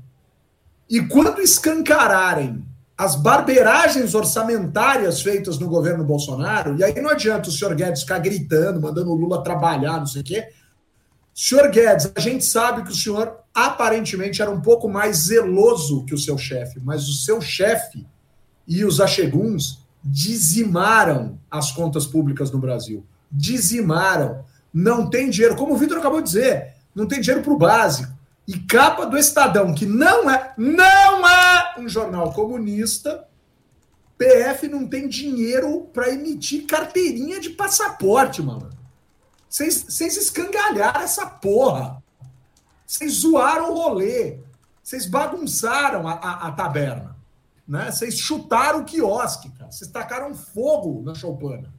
E quando escancararem as barbeiragens orçamentárias feitas no governo Bolsonaro, e aí não adianta o senhor Guedes ficar gritando, mandando o Lula trabalhar, não sei o quê. Senhor Guedes, a gente sabe que o senhor aparentemente era um pouco mais zeloso que o seu chefe, mas o seu chefe e os acheguns dizimaram as contas públicas no Brasil. Dizimaram. Não tem dinheiro, como o Vitor acabou de dizer, não tem dinheiro para o básico e capa do Estadão, que não é, não é um jornal comunista, PF não tem dinheiro para emitir carteirinha de passaporte, mano. Vocês escangalharam essa porra. Vocês zoaram o rolê. Vocês bagunçaram a, a, a taberna. Né? Vocês chutaram o quiosque, cara. Vocês tacaram fogo na choupana.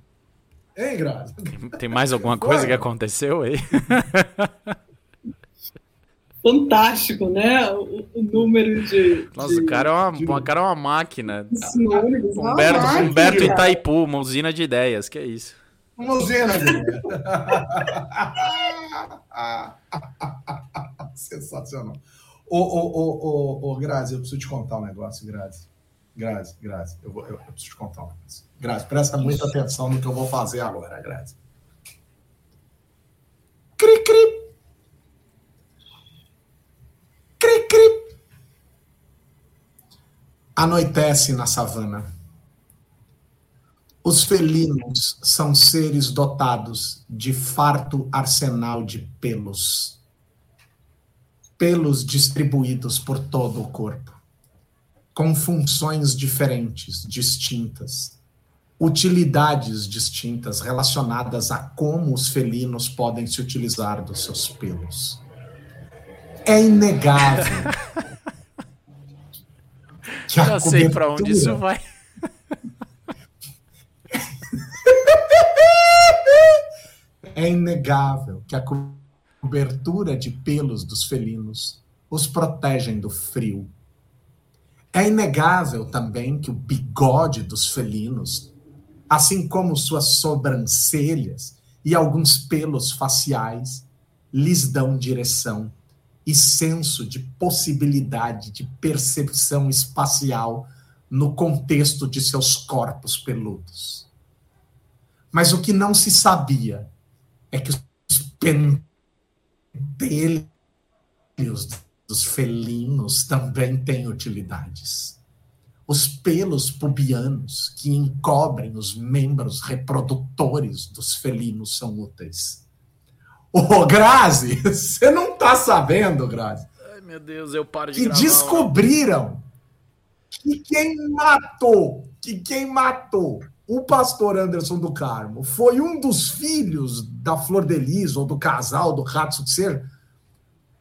Hein, Grazi? Tem mais alguma coisa que aconteceu aí? (laughs) fantástico, né? O, o número de. Nossa, de, o cara é uma, de... o cara é uma máquina. Sinônimos, Humberto, máquina. Humberto Itaipu, uma usina de ideias, que é isso. Uma usina de ideias. (laughs) Sensacional. Ô, ô, ô, ô, ô, Grazi, eu preciso te contar um negócio, Grazi. Grazi, Grazi, eu, vou, eu, eu preciso te contar um negócio. Grazi, presta muita atenção no que eu vou fazer agora, Grazi. Cri, cri. Cri, cri. Anoitece na savana. Os felinos são seres dotados de farto arsenal de pelos. Pelos distribuídos por todo o corpo, com funções diferentes, distintas, utilidades distintas relacionadas a como os felinos podem se utilizar dos seus pelos. É inegável. (laughs) que Já sei para onde isso vai. (laughs) é inegável que a cobertura de pelos dos felinos os protegem do frio. É inegável também que o bigode dos felinos, assim como suas sobrancelhas e alguns pelos faciais, lhes dão direção e senso de possibilidade de percepção espacial no contexto de seus corpos peludos. Mas o que não se sabia é que os pentelhos dos felinos também têm utilidades. Os pelos pubianos que encobrem os membros reprodutores dos felinos são úteis. Ô, Grazi, (laughs) você não tá sabendo, Grazi? Ai, meu Deus, eu paro de Que gravar, descobriram que quem matou, que quem matou o pastor Anderson do Carmo foi um dos filhos da Flor de Lis, ou do casal do Rato de Ser,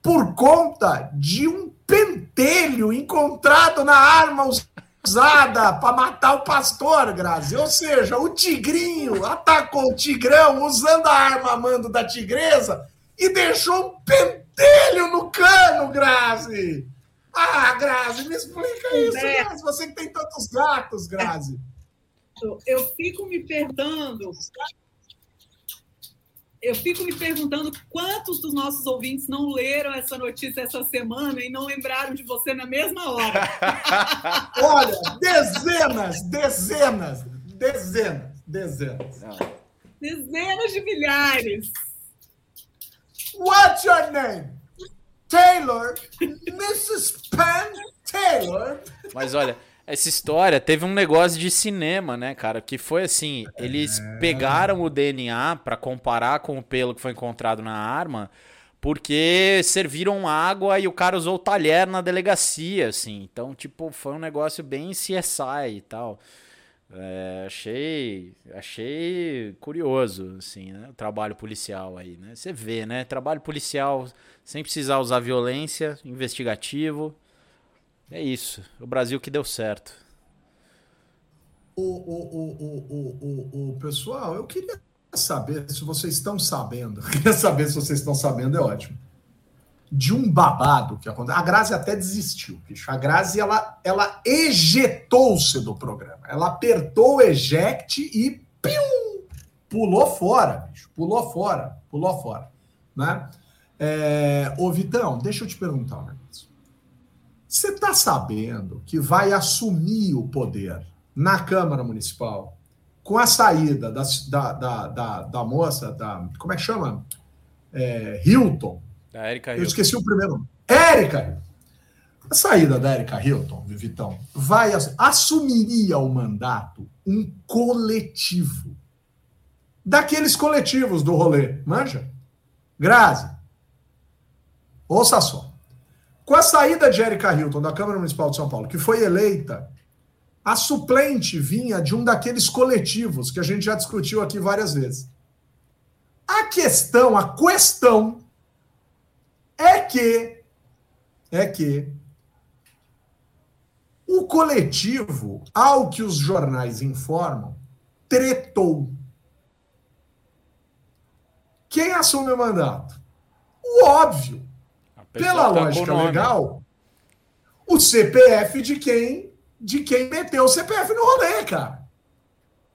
por conta de um pentelho encontrado na arma usada para matar o pastor, Grazi. Ou seja, o tigrinho atacou o tigrão usando a arma mando da tigresa e deixou um pentelho no cano, Grazi. Ah, Grazi, me explica isso, É. Grazi. Você que tem tantos gatos, Grazi. Eu fico me perguntando. Eu fico me perguntando quantos dos nossos ouvintes não leram essa notícia essa semana e não lembraram de você na mesma hora. (laughs) Olha, dezenas, dezenas, dezenas, dezenas. Dezenas de milhares. What's your name? Taylor? Mrs. Penn Taylor? Mas olha, essa história teve um negócio de cinema, né, cara? Que foi assim: eles pegaram o DNA pra comparar com o pelo que foi encontrado na arma, porque serviram água e o cara usou o talher na delegacia, assim. Então, tipo, foi um negócio bem CSI e tal. É, achei, achei curioso, assim, né? O trabalho policial aí, né? Você vê, né? Trabalho policial sem precisar usar violência, investigativo. É isso. O Brasil que deu certo. O, o, o, o, o, pessoal, eu queria saber se vocês estão sabendo. (laughs) Queria saber se vocês estão sabendo, é ótimo. De um babado que aconteceu. A Grazi até desistiu, bicho. A Grazi, ela, ela ejetou-se do programa. Ela apertou o eject e pium, pulou fora, bicho. Pulou fora, pulou fora. Né? É, ô, Vitão, deixa eu te perguntar um negócio. Você está sabendo que vai assumir o poder na Câmara Municipal com a saída da, da, da, da, da moça, da. Como é que chama? É, Hilton. Da Erika Eu Hilton. esqueci o primeiro nome. Érica! A saída da Érica Hilton, Vitão, vai ass- assumiria o mandato um coletivo. Daqueles coletivos do rolê, manja? Grazi. Ouça só. Com a saída de Érica Hilton da Câmara Municipal de São Paulo, que foi eleita, a suplente vinha de um daqueles coletivos que a gente já discutiu aqui várias vezes. A questão, a questão é que é que o coletivo, ao que os jornais informam, tretou. Quem assume o mandato? O óbvio, pela tá lógica legal, o CPF de quem de quem meteu o CPF no rolê, cara.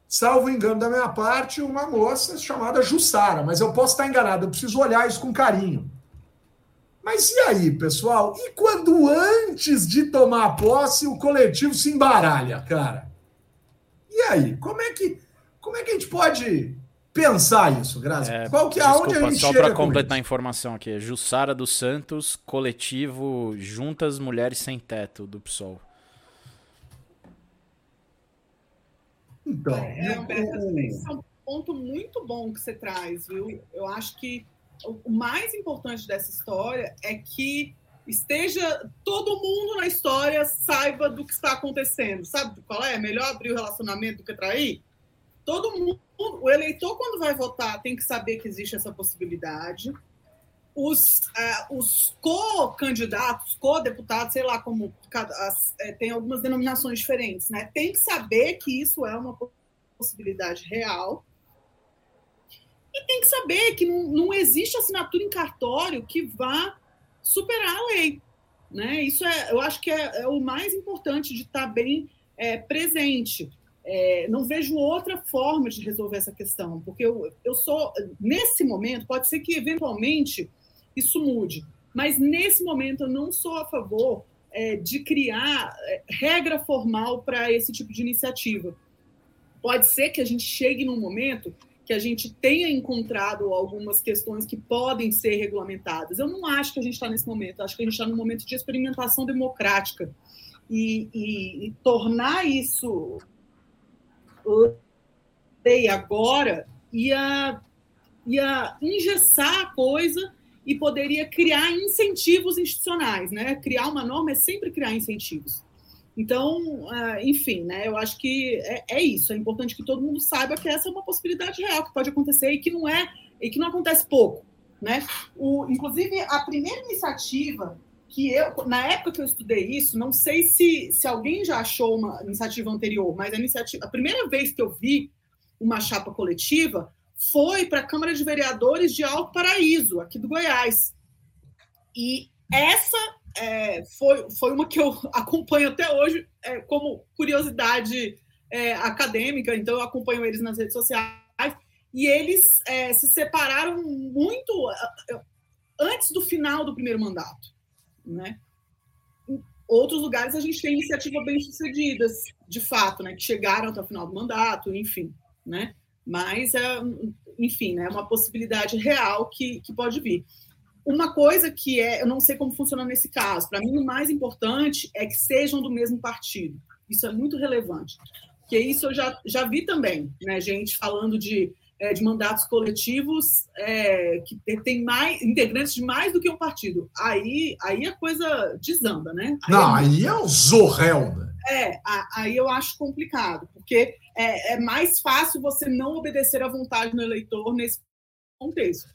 Salvo engano da minha parte, uma moça chamada Jussara, mas eu posso estar enganado, eu preciso olhar isso com carinho. Mas e aí, pessoal? E quando antes de tomar posse o coletivo se embaralha, cara? E aí, como é que como é que a gente pode pensar isso, Grazi? É, Qual que é aonde a Desculpa, gente só para com completar a informação aqui. Jussara dos Santos, coletivo Juntas Mulheres Sem Teto, do PSOL. Então, É, o- esse é um ponto muito bom que você traz, viu? Eu acho que o o mais importante dessa história é que esteja todo mundo na história saiba do que está acontecendo. Sabe qual é? É melhor abrir o relacionamento do que trair? Todo mundo, o eleitor, quando vai votar, tem que saber que existe essa possibilidade. Os, ah, os co-candidatos, co-deputados, sei lá como cada, as- eh, tem algumas denominações diferentes, né? Tem que saber que isso é uma possibilidade real. E tem que saber que não, não existe assinatura em cartório que vá superar a lei. Né? Isso é, eu acho que é, é o mais importante de estar bem é, presente. É, não vejo outra forma de resolver essa questão, porque eu, eu sou, nesse momento, pode ser que eventualmente isso mude, mas nesse momento eu não sou a favor é, de criar é, regra formal para esse tipo de iniciativa. Pode ser que a gente chegue num momento que a gente tenha encontrado algumas questões que podem ser regulamentadas. Eu não acho que a gente está nesse momento, acho que a gente está num momento de experimentação democrática. E, e, e tornar isso lei agora ia, ia engessar a coisa e poderia criar incentivos institucionais, né? Criar uma norma é sempre criar incentivos. Então, ah, enfim, né? Eu acho que é, é, isso. É importante que todo mundo saiba que essa é uma possibilidade real que pode acontecer e que não é e que não acontece pouco, né? O, inclusive, a primeira iniciativa que eu, na época que eu estudei isso, não sei se, se alguém já achou uma iniciativa anterior, mas a iniciativa, a primeira vez que eu vi uma chapa coletiva foi para a Câmara de Vereadores de Alto Paraíso, aqui do Goiás. E essa é, foi, foi uma que eu (laughs) acompanho até hoje é, como curiosidade é, acadêmica, então eu acompanho eles nas redes sociais, e eles é, se separaram muito antes do final do primeiro mandato. Né? Em outros lugares a gente tem iniciativas bem-sucedidas, de fato, né, que chegaram até o final do mandato, enfim. Né? Mas, é, enfim, né, é uma possibilidade real que, que pode vir. Uma coisa que é, eu não sei como funciona nesse caso, para mim o mais importante é que sejam do mesmo partido. Isso é muito relevante. Porque isso eu já, já vi também, né, gente falando de, de mandatos coletivos é, que tem mais integrantes de mais do que um partido. Aí, aí a coisa desanda, né? Aí não, é, aí é o zorrel. Né? É, aí eu acho complicado, porque é, é mais fácil você não obedecer à vontade do eleitor nesse contexto.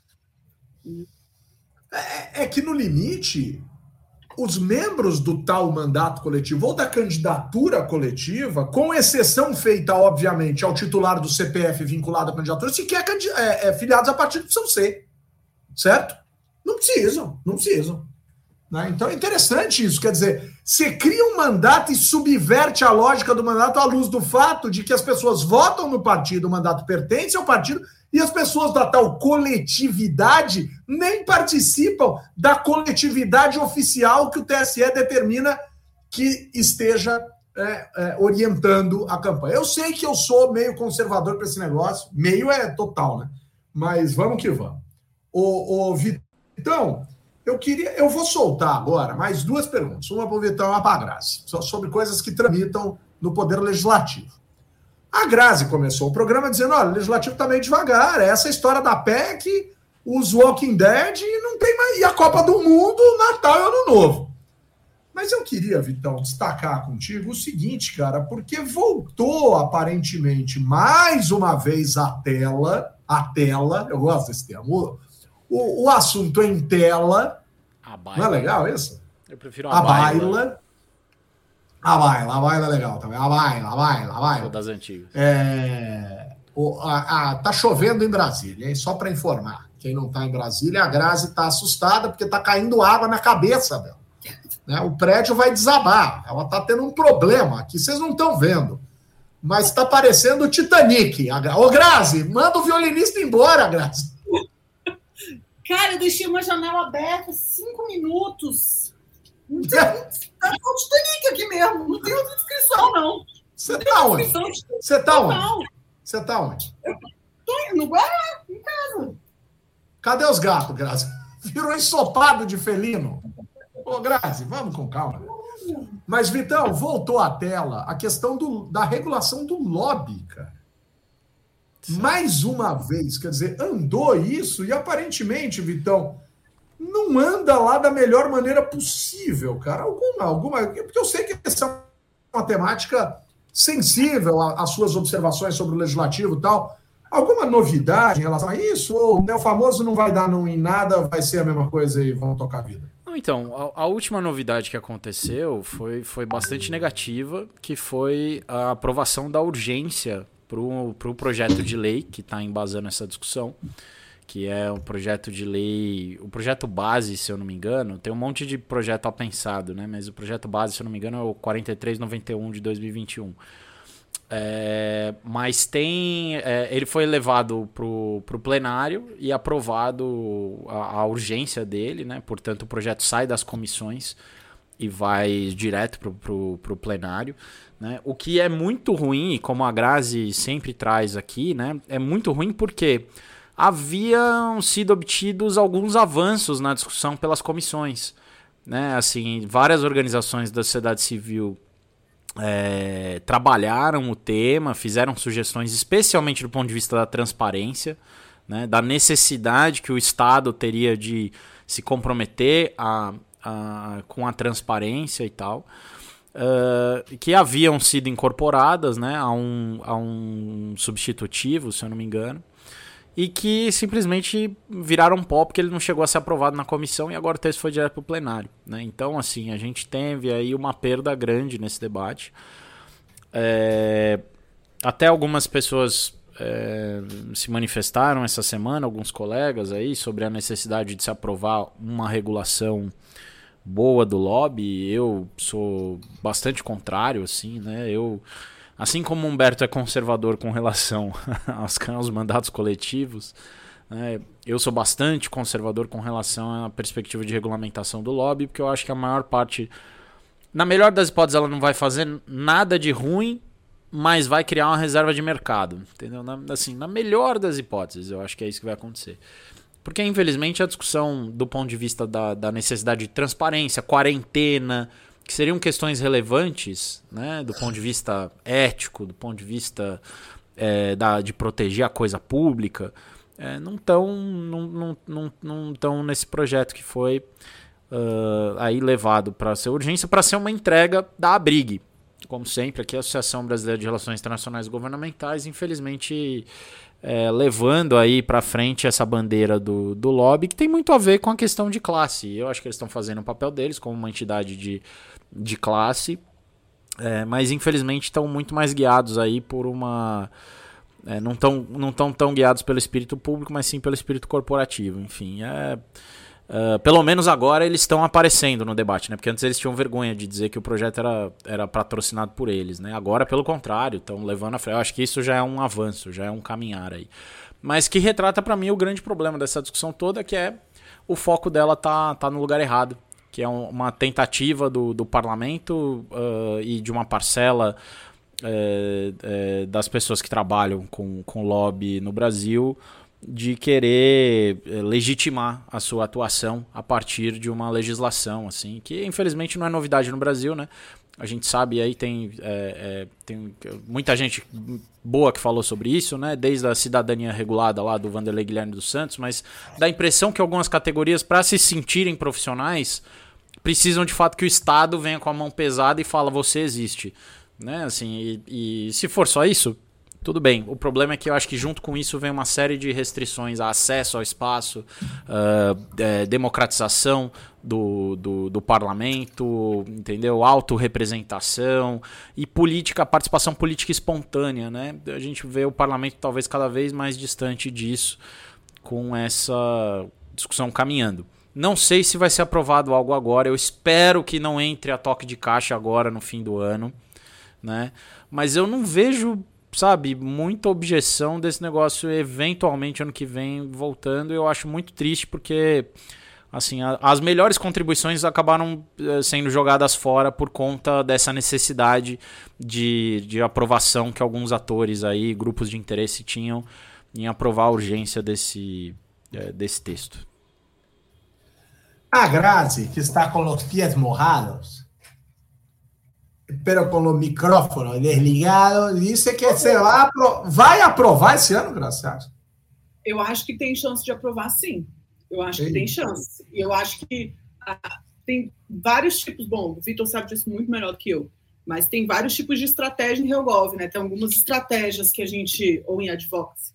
É, é, que, no limite, os membros do tal mandato coletivo ou da candidatura coletiva, com exceção feita, obviamente, ao titular do CPF vinculado à candidatura, sequer é, é, filiados a partido precisam ser. Certo? Não precisam, não precisam. Né? Então é interessante isso. Quer dizer, você cria um mandato e subverte a lógica do mandato à luz do fato de que as pessoas votam no partido, o mandato pertence ao partido, e as pessoas da tal coletividade nem participam da coletividade oficial que o TSE determina que esteja é, é, orientando a campanha. Eu sei que eu sou meio conservador para esse negócio, meio é total, né? Mas vamos que vamos. O, o Vitão, eu queria, eu vou soltar agora mais duas perguntas, uma para o Vitão e uma para a Grazi, sobre coisas que tramitam no Poder Legislativo. A Grazi começou o programa dizendo: olha, o legislativo está meio devagar, essa história da PEC, os Walking Dead, não tem mais. E a Copa do Mundo, Natal e Ano Novo. Mas eu queria, Vitão, destacar contigo o seguinte, cara, porque voltou aparentemente mais uma vez a tela, a tela, eu gosto desse termo, o, o assunto em tela. Não é legal isso? Eu prefiro a, a baila. baila a baila, a baila é legal também. A baila, a baila, a baila. Das antigas. É, o, a, a, tá chovendo em Brasília, hein? Só para informar. Quem não está em Brasília, a Grazi está assustada porque está caindo água na cabeça dela. Né? O prédio vai desabar. Ela está tendo um problema aqui, vocês não estão vendo. Mas está parecendo o Titanic. Ô, Grazi, manda o violinista embora, Grazi. Cara, eu deixei uma janela aberta cinco minutos não tem, tá no Titanic aqui mesmo. Não tem outra descrição, não. Você tá onde? Você tá onde? Você tá onde? Eu tô no Guará, em casa. Cadê os gatos, Grazi? Virou ensopado de felino. Ô, Grazi, vamos com calma. Mas, Vitão, voltou à tela a questão do, da regulação do lobby, cara. Mais uma vez, quer dizer, andou isso e aparentemente, Vitão, não anda lá da melhor maneira possível, cara. Alguma, alguma. Porque eu sei que essa é uma temática sensível às suas observações sobre o legislativo e tal. Alguma novidade em relação a isso? Ou né, o famoso não vai dar não em nada, vai ser a mesma coisa e vão tocar a vida? Então, a, a, última novidade que aconteceu foi, foi bastante negativa, que foi a aprovação da urgência para o pro projeto de lei que está embasando essa discussão que é um projeto de lei, o projeto base, se eu não me engano, tem um monte de projeto apensado, né? Mas o projeto base, se eu não me engano, é o 4391 de 2021. É, mas tem. É, ele foi levado para o plenário e aprovado a, a, urgência dele, né? Portanto, o projeto sai das comissões e vai direto para o plenário. Né? O que é muito ruim, como a Grazi sempre traz aqui, né? é muito ruim porque haviam sido obtidos alguns avanços na discussão pelas comissões. Né? Assim, várias organizações da sociedade civil é, trabalharam o tema, fizeram sugestões, especialmente do ponto de vista da transparência, né? da necessidade que o Estado teria de se comprometer a, a, com a transparência e tal. Uh, que haviam sido incorporadas né, a, um, a um substitutivo, se eu não me engano, e que simplesmente viraram pó porque ele não chegou a ser aprovado na comissão e agora o texto foi direto para o plenário. Né? Então, assim, a gente teve aí uma perda grande nesse debate. É, até algumas pessoas é, se manifestaram essa semana, alguns colegas aí, sobre a necessidade de se aprovar uma regulação boa do lobby. Eu sou bastante contrário, assim, né? Eu, assim como Humberto é conservador com relação (laughs) aos, aos mandatos coletivos, né? eu sou bastante conservador com relação à perspectiva de regulamentação do lobby, porque eu acho que a maior parte, na melhor das hipóteses, ela não vai fazer nada de ruim mas vai criar uma reserva de mercado, entendeu? Na, assim, na melhor das hipóteses, eu acho que é isso que vai acontecer. Porque, infelizmente, a discussão do ponto de vista da, da necessidade de transparência, quarentena, que seriam questões relevantes, né, do ponto de vista ético, do ponto de vista é, da, de proteger a coisa pública, é, não estão não, não, não, não tão nesse projeto que foi uh, aí levado para ser urgência, para ser uma entrega da Abrig, como sempre, aqui a Associação Brasileira de Relações Internacionais Governamentais, infelizmente é, levando aí para frente essa bandeira do, do lobby, que tem muito a ver com a questão de classe. Eu acho que eles estão fazendo o papel deles como uma entidade de, de classe, é, mas infelizmente estão muito mais guiados aí por uma. É, não estão não tão, tão guiados pelo espírito público, mas sim pelo espírito corporativo. Enfim, é Uh, pelo menos agora eles estão aparecendo no debate, né? Porque antes eles tinham vergonha de dizer que o projeto era, era patrocinado por eles, né? Agora, pelo contrário, estão levando a frente. Eu acho que isso já é um avanço, já é um caminhar aí. Mas que retrata para mim o grande problema dessa discussão toda, que é o foco dela tá, tá no lugar errado. Que é um, uma tentativa do, do parlamento uh, e de uma parcela uh, das pessoas que trabalham com, com lobby no Brasil de querer eh, legitimar a sua atuação a partir de uma legislação, assim, que infelizmente não é novidade no Brasil, né? A gente sabe aí tem, é, é, tem muita gente boa que falou sobre isso, né? Desde a cidadania regulada lá do Vanderlei Guilherme dos Santos, mas dá a impressão que algumas categorias, para se sentirem profissionais, precisam de fato que o Estado venha com a mão pesada e fala você existe, né? Assim, e, e se for só isso, tudo bem. O problema é que eu acho que junto com isso vem uma série de restrições a acesso ao espaço, uh, é, democratização do, do, do, parlamento, entendeu? Autorrepresentação e política, participação política espontânea, né? A gente vê o parlamento talvez cada vez mais distante disso com essa discussão caminhando. Não sei se vai ser aprovado algo agora. Eu espero que não entre a toque de caixa agora no fim do ano, né? Mas eu não vejo sabe, muita objeção desse negócio eventualmente ano que vem voltando. Eu acho muito triste porque assim, a, as melhores contribuições acabaram uh, sendo jogadas fora por conta dessa necessidade de, de aprovação que alguns atores aí, grupos de interesse tinham em aprovar a urgência desse, uh, desse texto. A Grazi, que está com os pés morrados, pero con los micrófonos desligados, disse que se vai, apro vai aprovar esse ano, Gracias? Eu acho que tem chance de aprovar, sim. Eu acho que tem chance. E eu acho que ah, tem vários tipos. Bom, o Vitor sabe disso muito melhor do que eu. Mas tem vários tipos de estratégia em RealGov, né? Tem algumas estratégias que a gente, ou em advocacy,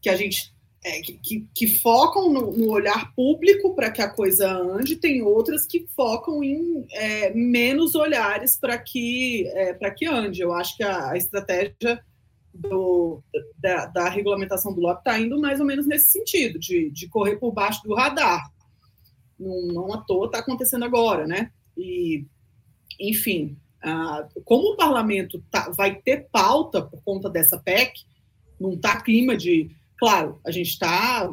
que a gente é, que, que, focam no, no olhar público para que a coisa ande, tem outras que focam em é, menos olhares para que, é, que ande. Eu acho que a, a estratégia do, da, da, regulamentação do lobby está indo mais ou menos nesse sentido, de, de correr por baixo do radar. Não, não à toa está acontecendo agora, né? E, enfim, como o parlamento tá, vai ter pauta por conta dessa PEC, não está clima de Claro, a gente está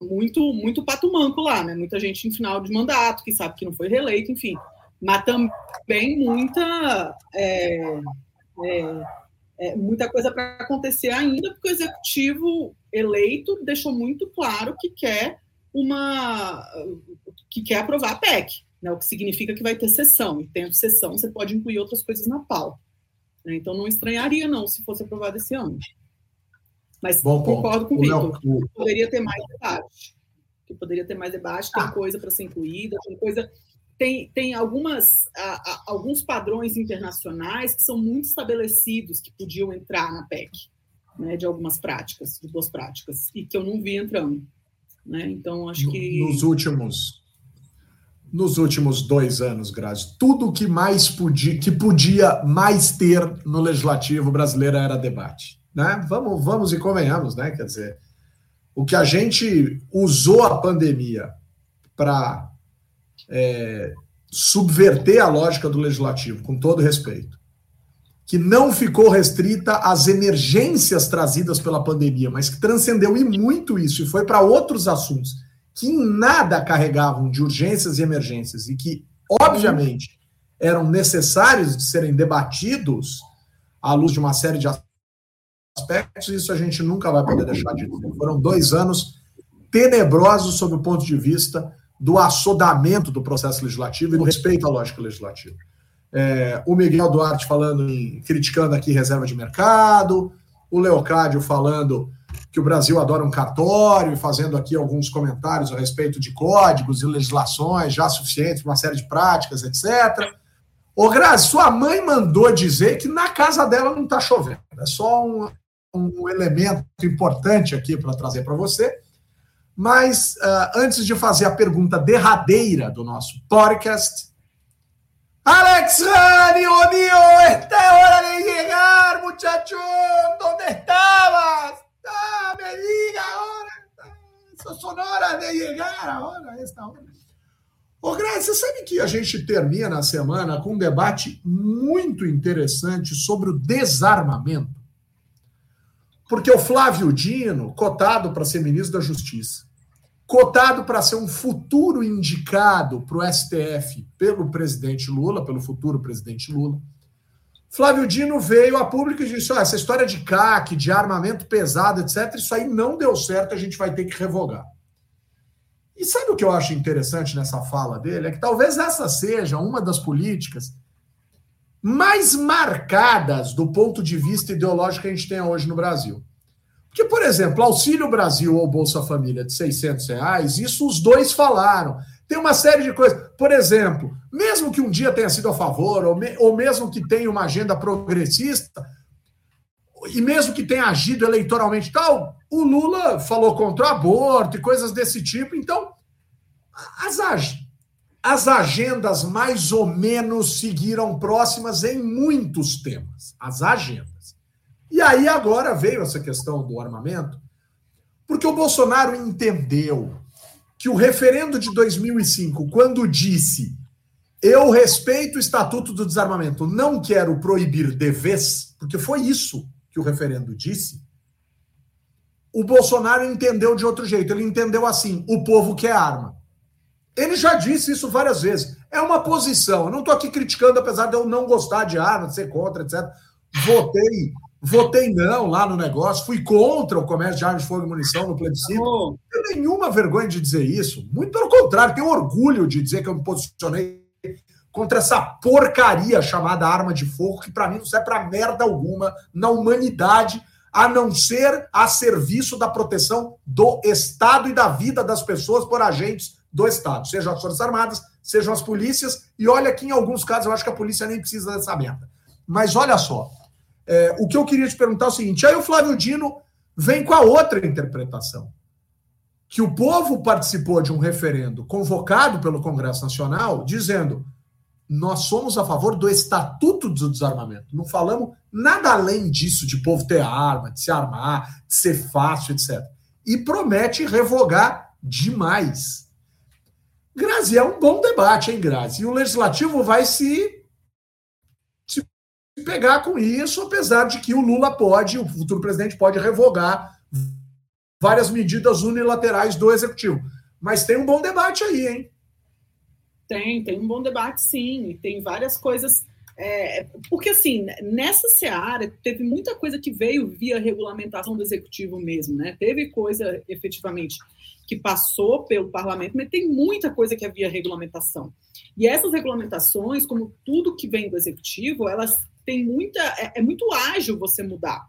muito muito pato manco lá, né? Muita gente em final de mandato que sabe que não foi reeleito, enfim. mas também muita, é, é, é, muita coisa para acontecer ainda, porque o executivo eleito deixou muito claro que quer uma que quer aprovar a PEC, né, o que significa que vai ter sessão, e tendo sessão você pode incluir outras coisas na pauta. Né, então não estranharia não se fosse aprovado esse ano. Mas Bom, concordo com o Vitor, poderia ter mais debate. Que poderia ter mais debate, tem ah. coisa para ser incluída, tem coisa tem, tem algumas, a, a, alguns padrões internacionais que são muito estabelecidos que podiam entrar na PEC, né, de algumas práticas, de boas práticas, e que eu não vi entrando. Né? Então, acho que. Nos últimos. Nos últimos dois anos, Grazi, tudo que mais podia, que podia mais ter no legislativo brasileiro era debate. Né? Vamos, vamos e convenhamos, né? Quer dizer, o que a gente usou a pandemia para é, subverter a lógica do legislativo, com todo respeito, que não ficou restrita às emergências trazidas pela pandemia, mas que transcendeu e muito isso e foi para outros assuntos que em nada carregavam de urgências e emergências e que, obviamente, eram necessários de serem debatidos à luz de uma série de aspectos, isso a gente nunca vai poder deixar de dizer. Foram dois anos tenebrosos sob o ponto de vista do assodamento do processo legislativo e do respeito à lógica legislativa. É, o Miguel Duarte falando em, criticando aqui reserva de mercado, o Leocádio falando que o Brasil adora um cartório e fazendo aqui alguns comentários a respeito de códigos e legislações já suficientes uma série de práticas, etc. Ô, Grazi, sua mãe mandou dizer que na casa dela não está chovendo. É só um, um elemento importante aqui para trazer para você. Mas uh, antes de fazer a pergunta derradeira do nosso podcast, Alex Rani, oh Dio, é hora de chegar, muchacho. ¿Dónde estabas? Ah, me diga agora. Son horas de chegar agora, esta hora. Ô, Graça, você sabe que a gente termina a semana com um debate muito interessante sobre o desarmamento? Porque o Flávio Dino, cotado para ser ministro da Justiça, cotado para ser um futuro indicado para o STF pelo presidente Lula, pelo futuro presidente Lula, Flávio Dino veio a público e disse: essa história de CAC, de armamento pesado, etc., isso aí não deu certo, a gente vai ter que revogar. E sabe o que eu acho interessante nessa fala dele? É que talvez essa seja uma das políticas mais marcadas do ponto de vista ideológico que a gente tem hoje no Brasil. Porque, por exemplo, Auxílio Brasil ou Bolsa Família de 600 reais, isso os dois falaram. Tem uma série de coisas. Por exemplo, mesmo que um dia tenha sido a favor, ou, me, ou mesmo que tenha uma agenda progressista, e mesmo que tenha agido eleitoralmente tal, o Lula falou contra o aborto e coisas desse tipo. Então, as, as agendas mais ou menos seguiram próximas em muitos temas. As agendas. E aí agora veio essa questão do armamento, porque o Bolsonaro entendeu que o referendo de 2005, quando disse eu respeito o Estatuto do Desarmamento, não quero proibir de vez, porque foi isso que o referendo disse, o Bolsonaro entendeu de outro jeito. Ele entendeu assim: o povo quer arma. Ele já disse isso várias vezes. É uma posição. Eu não estou aqui criticando, apesar de eu não gostar de arma, de ser contra, etc. Votei, votei não lá no negócio, fui contra o comércio de armas de fogo e munição no plebiscito. Não tenho nenhuma vergonha de dizer isso. Muito pelo contrário, tenho orgulho de dizer que eu me posicionei contra essa porcaria chamada arma de fogo, que para mim não serve para merda alguma na humanidade, a não ser a serviço da proteção do Estado e da vida das pessoas por agentes do Estado, sejam as Forças Armadas, sejam as polícias, e olha que em alguns casos eu acho que a polícia nem precisa dessa merda. Mas olha só, é, o que eu queria te perguntar é o seguinte: aí o Flávio Dino vem com a outra interpretação. Que o povo participou de um referendo convocado pelo Congresso Nacional dizendo nós somos a favor do Estatuto do Desarmamento. Não falamos nada além disso, de povo ter arma, de se armar, de ser fácil, etc. E promete revogar demais. Grazi, é um bom debate, hein, Grazi? E o legislativo vai se, se pegar com isso, apesar de que o Lula pode, o futuro presidente pode revogar várias medidas unilaterais do executivo. Mas tem um bom debate aí, hein? Tem, tem um bom debate, sim. Tem várias coisas. É, porque, assim, nessa seara, teve muita coisa que veio via regulamentação do executivo mesmo, né? Teve coisa, efetivamente, que passou pelo parlamento, mas tem muita coisa que é via regulamentação. E essas regulamentações, como tudo que vem do executivo, elas têm muita. É, é muito ágil você mudar.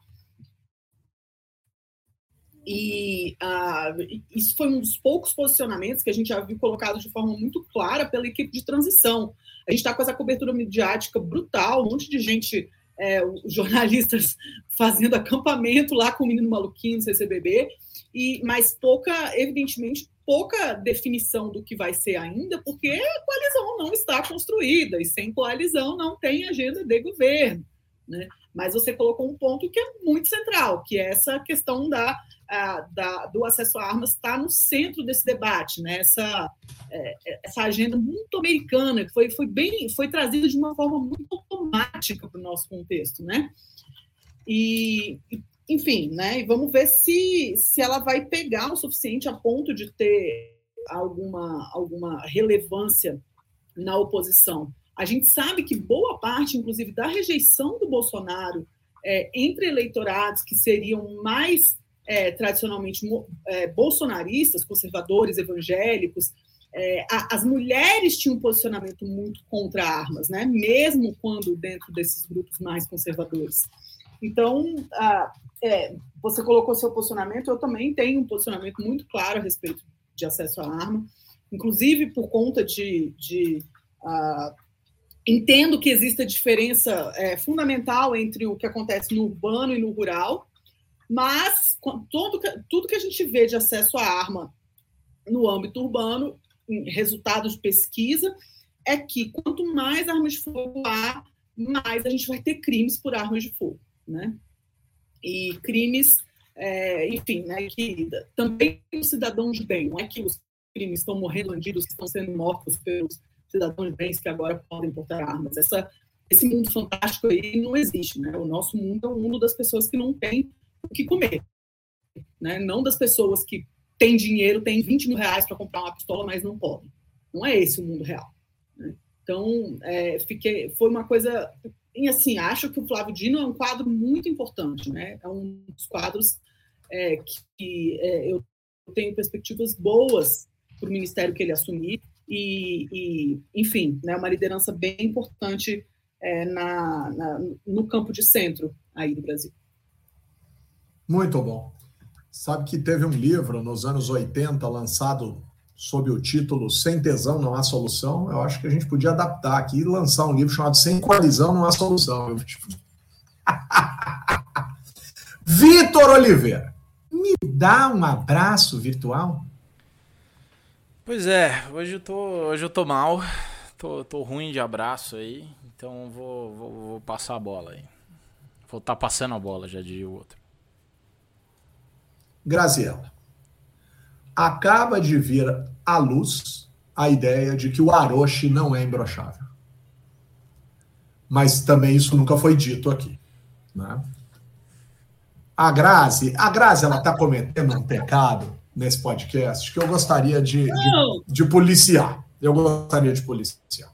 E uh, isso foi um dos poucos posicionamentos que a gente já viu colocado de forma muito clara pela equipe de transição. A gente está com essa cobertura midiática brutal, um monte de gente, é, jornalistas (laughs) fazendo acampamento lá com o menino maluquinho no CCBB, e, mas pouca, evidentemente, pouca definição do que vai ser ainda, porque a coalizão não está construída, e sem coalizão não tem agenda de governo. Né? Mas você colocou um ponto que é muito central, que é essa questão da, a, da do acesso a armas está no centro desse debate, né? essa, é, essa agenda muito americana, que foi, foi, bem, foi trazida de uma forma muito automática para o nosso contexto. Né? E, enfim, né? E vamos ver se, se ela vai pegar o suficiente a ponto de ter alguma, alguma relevância na oposição. A gente sabe que boa parte, inclusive, da rejeição do Bolsonaro é, entre eleitorados que seriam mais é, tradicionalmente é, bolsonaristas, conservadores, evangélicos, é, a, as mulheres tinham um posicionamento muito contra armas, né? mesmo quando dentro desses grupos mais conservadores. Então, a, é, você colocou seu posicionamento, eu também tenho um posicionamento muito claro a respeito de acesso à arma, inclusive por conta de, de uh, Entendo que existe a diferença é, fundamental entre o que acontece no urbano e no rural, mas todo, tudo que a gente vê de acesso à arma no âmbito urbano, em resultados de pesquisa, é que quanto mais armas de fogo há, mais a gente vai ter crimes por armas de fogo, né? E crimes, é, enfim, né, que também os cidadãos de bem, não é que os crimes estão morrendo bandidos estão sendo mortos pelos cidadãos bens que agora podem portar armas. Essa, esse mundo fantástico aí não existe, né? O nosso mundo é o mundo das pessoas que não têm o que comer, né? Não das pessoas que têm dinheiro, têm 20 mil reais para comprar uma pistola, mas não podem. Não é esse o mundo real. Né? Então, é, fiquei, foi uma coisa. Assim, acho que o Flávio Dino é um quadro muito importante, né? É um dos quadros é, que é, eu tenho perspectivas boas para o ministério que ele assumir e, e enfim, né, uma liderança bem importante é, na, na, no campo de centro aí do Brasil. Muito bom. Sabe que teve um livro nos anos 80 lançado sob o título Sem Tesão Não Há Solução. Eu acho que a gente podia adaptar aqui e lançar um livro chamado Sem Coalizão Não Há Solução. (laughs) Vitor Oliveira, me dá um abraço virtual? Pois é, hoje eu tô, hoje eu tô mal, tô, tô ruim de abraço aí, então vou, vou, vou passar a bola aí. Vou estar tá passando a bola, já diria o outro. Graziela, acaba de vir à luz a ideia de que o Aroshi não é imbrochável. Mas também isso nunca foi dito aqui. Né? A Grazi, a Grazi, ela está cometendo um pecado nesse podcast que eu gostaria de, de, de policiar. Eu gostaria de policiar.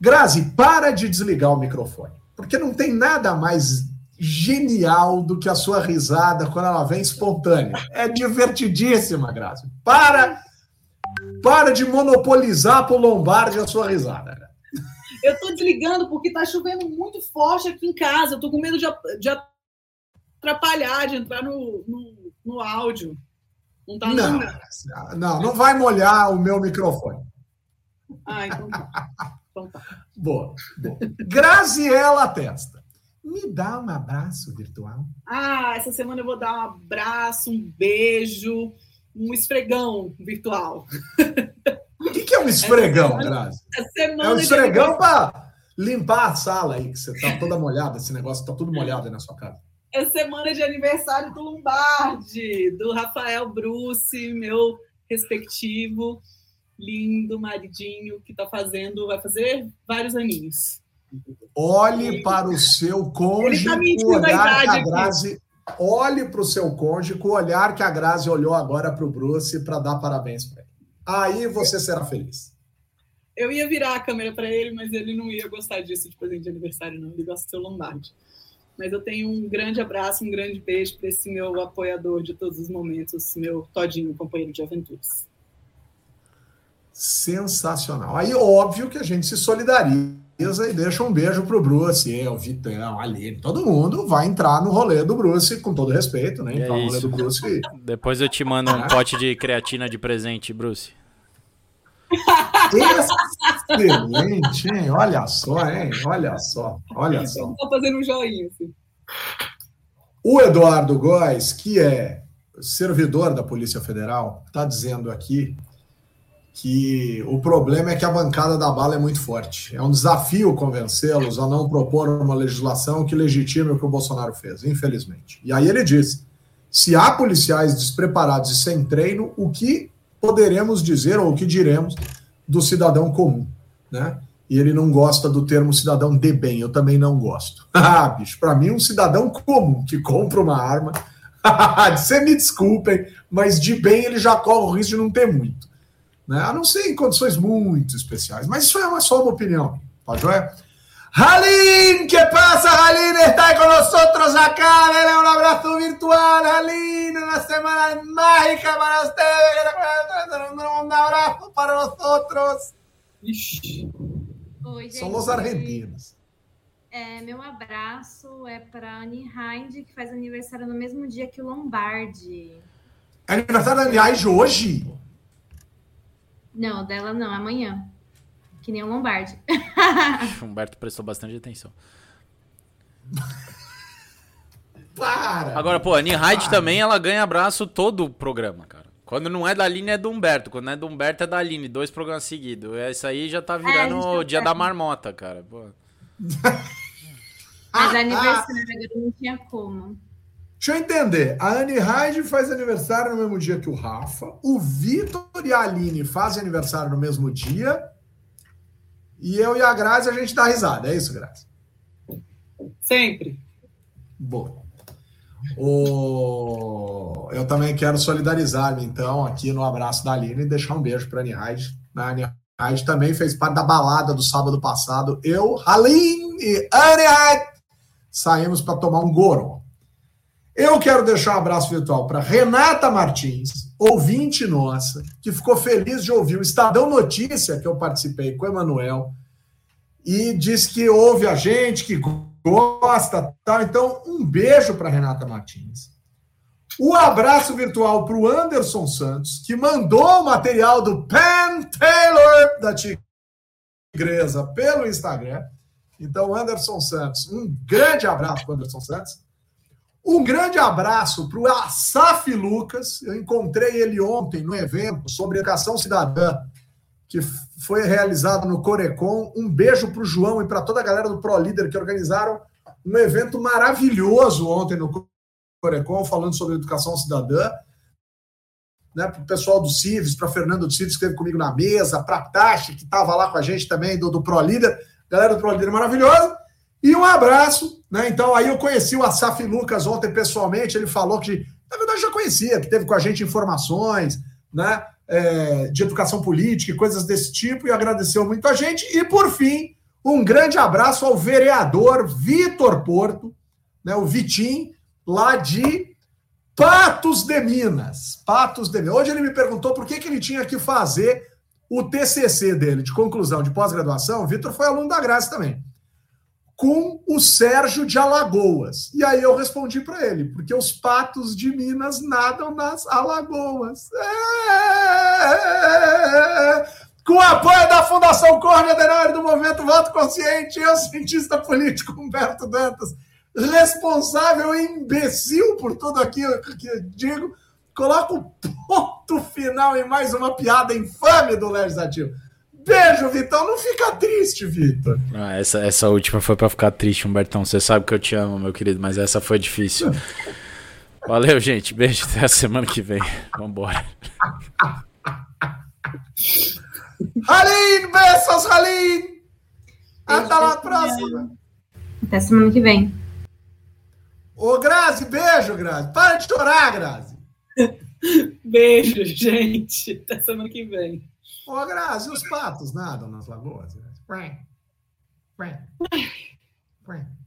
Grazi, para de desligar o microfone, porque não tem nada mais genial do que a sua risada quando ela vem espontânea. É divertidíssima, Grazi. Para, para de monopolizar para o Lombardi a sua risada. Eu estou desligando porque está chovendo muito forte aqui em casa. Estou com medo de, de atrapalhar, de entrar no, no no áudio. Não tá não, não, não vai molhar o meu microfone. Ah, então tá. Então tá. Boa, boa. Graziela Testa. Me dá um abraço virtual. Ah, essa semana eu vou dar um abraço, um beijo, um esfregão virtual. O que, que é um esfregão, Grazi? É um esfregão para limpar a sala aí, que você tá toda molhada, esse negócio tá tudo molhado aí na sua casa é semana de aniversário do Lombardi, do Rafael Bruce, meu respectivo, lindo maridinho que está fazendo, vai fazer vários aninhos. Olhe para o seu cônjuge tá com o olhar que a Grazi. Olhe para o seu cônjuge com o olhar que a Grazi olhou agora para o Bruce para dar parabéns para ele. Aí você será feliz. Eu ia virar a câmera para ele, mas ele não ia gostar disso de presente de aniversário, não. Ele gosta do seu Lombardi. Mas eu tenho um grande abraço, um grande beijo para esse meu apoiador de todos os momentos, meu todinho companheiro de aventuras. Sensacional. Aí, óbvio que a gente se solidariza e deixa um beijo pro Bruce, eu, Vitão, Aline, todo mundo vai entrar no rolê do Bruce, com todo respeito, né? É entrar no rolê do Bruce. e- Depois eu te mando um pote de creatina de presente, Bruce. Excelente, hein? Olha só, hein? Olha só, olha só. Tô fazendo um joinha, assim. O Eduardo Góes, que é servidor da Polícia Federal, está dizendo aqui que o problema é que a bancada da bala é muito forte. É um desafio convencê-los a não propor uma legislação que legitime o que o Bolsonaro fez, infelizmente. E aí ele diz: se há policiais despreparados e sem treino, o que poderemos dizer ou o que diremos do cidadão comum, né? E ele não gosta do termo cidadão de bem, eu também não gosto. (laughs) Ah, bicho, para mim um cidadão comum que compra uma arma, (laughs) você me desculpem, mas de bem ele já corre o risco de não ter muito, né? A não ser em condições muito especiais, mas isso é uma, só uma opinião, tá joia? Halim, que passa, Halim? Está aí com nosotros acá. Dele un abrazo virtual, Halim. Una semana mágica para ustedes. Un abrazo para nosotros. Ixi. Oi, gente. São os argentinos. É, meu abraço é para Anne Hind, que faz aniversário no mesmo dia que o Lombardi. É aniversário da Aniage hoje? Não, dela não, amanhã. Que nem o Lombardi. (laughs) O Humberto prestou bastante atenção. (laughs) Para! Agora, pô, a Annie Hyde também, ela ganha abraço todo o programa, cara. Quando não é da Aline, é do Humberto. Quando não é do Humberto, é da Aline. Dois programas seguidos. Isso aí já tá virando gente o dia certo. da marmota, cara. Pô. (laughs) Mas aniversário agora não tinha como. Deixa eu entender. A Anne Hyde faz aniversário no mesmo dia que o Rafa. O Vitor e a Aline fazem aniversário no mesmo dia. E eu e a Grazi a gente dá risada. É isso, Grazi? Sempre. Boa. O... Eu também quero solidarizar-me, então, aqui no abraço da Aline e deixar um beijo para a Anne Hyde. A Anne Hyde também fez parte da balada do sábado passado. Eu, Halim e Anne Hyde saímos para tomar um goro. Eu quero deixar um abraço virtual para Renata Martins, ouvinte nossa, que ficou feliz de ouvir o Estadão Notícia, que eu participei com o Emanuel, e disse que ouve a gente, que gosta, tal. Então, um beijo para Renata Martins. O abraço virtual para o Anderson Santos, que mandou o material do Pen Taylor da Tigresa pelo Instagram. Então, Anderson Santos, um grande abraço para Anderson Santos. Um grande abraço para o Asaf Lucas. Eu encontrei ele ontem no evento sobre educação cidadã, que foi realizado no Corecon. Um beijo para o João e para toda a galera do Pro Líder que organizaram um evento maravilhoso ontem no Corecon, falando sobre educação cidadã. Né, para o pessoal do Cives, para Fernando do Cives, que esteve comigo na mesa, para a Tati, que estava lá com a gente também, do, do Pro Líder. Galera do Pro Líder maravilhosa. E um abraço, né? Então, aí eu conheci o Asaf Lucas ontem pessoalmente. Ele falou que, na verdade, já conhecia, que teve com a gente informações, né? É, de educação política e coisas desse tipo, e agradeceu muito a gente. E, por fim, um grande abraço ao vereador Vitor Porto, né? O Vitim, lá de Patos de Minas. Patos de Minas. Hoje ele me perguntou por que, que ele tinha que fazer o TCC dele, de conclusão de pós-graduação. Vitor foi aluno da Graça também com o Sérgio de Alagoas. E aí eu respondi para ele, porque os patos de Minas nadam nas Alagoas. É... Com apoio da Fundação Córnea Adenauer do Movimento Voto Consciente, eu, cientista político Humberto Dantas, responsável e imbecil por tudo aquilo que eu digo, coloco ponto final em mais uma piada infame do Legislativo. Beijo, Vitão. Não fica triste, Vitor. Ah, essa, essa última foi pra ficar triste, Humbertão. Você sabe que eu te amo, meu querido, mas essa foi difícil. Valeu, gente. Beijo. Até a semana que vem. Vambora. Halim, beijos, Halim. Até a próxima. Até semana que vem. Ô, Grazi, beijo, Grazi. Para de chorar, Grazi. (laughs) Beijo, gente. Até semana que vem. Ô, Grazi, os patos nadam nas lagoas? Quém. Quém. Quém.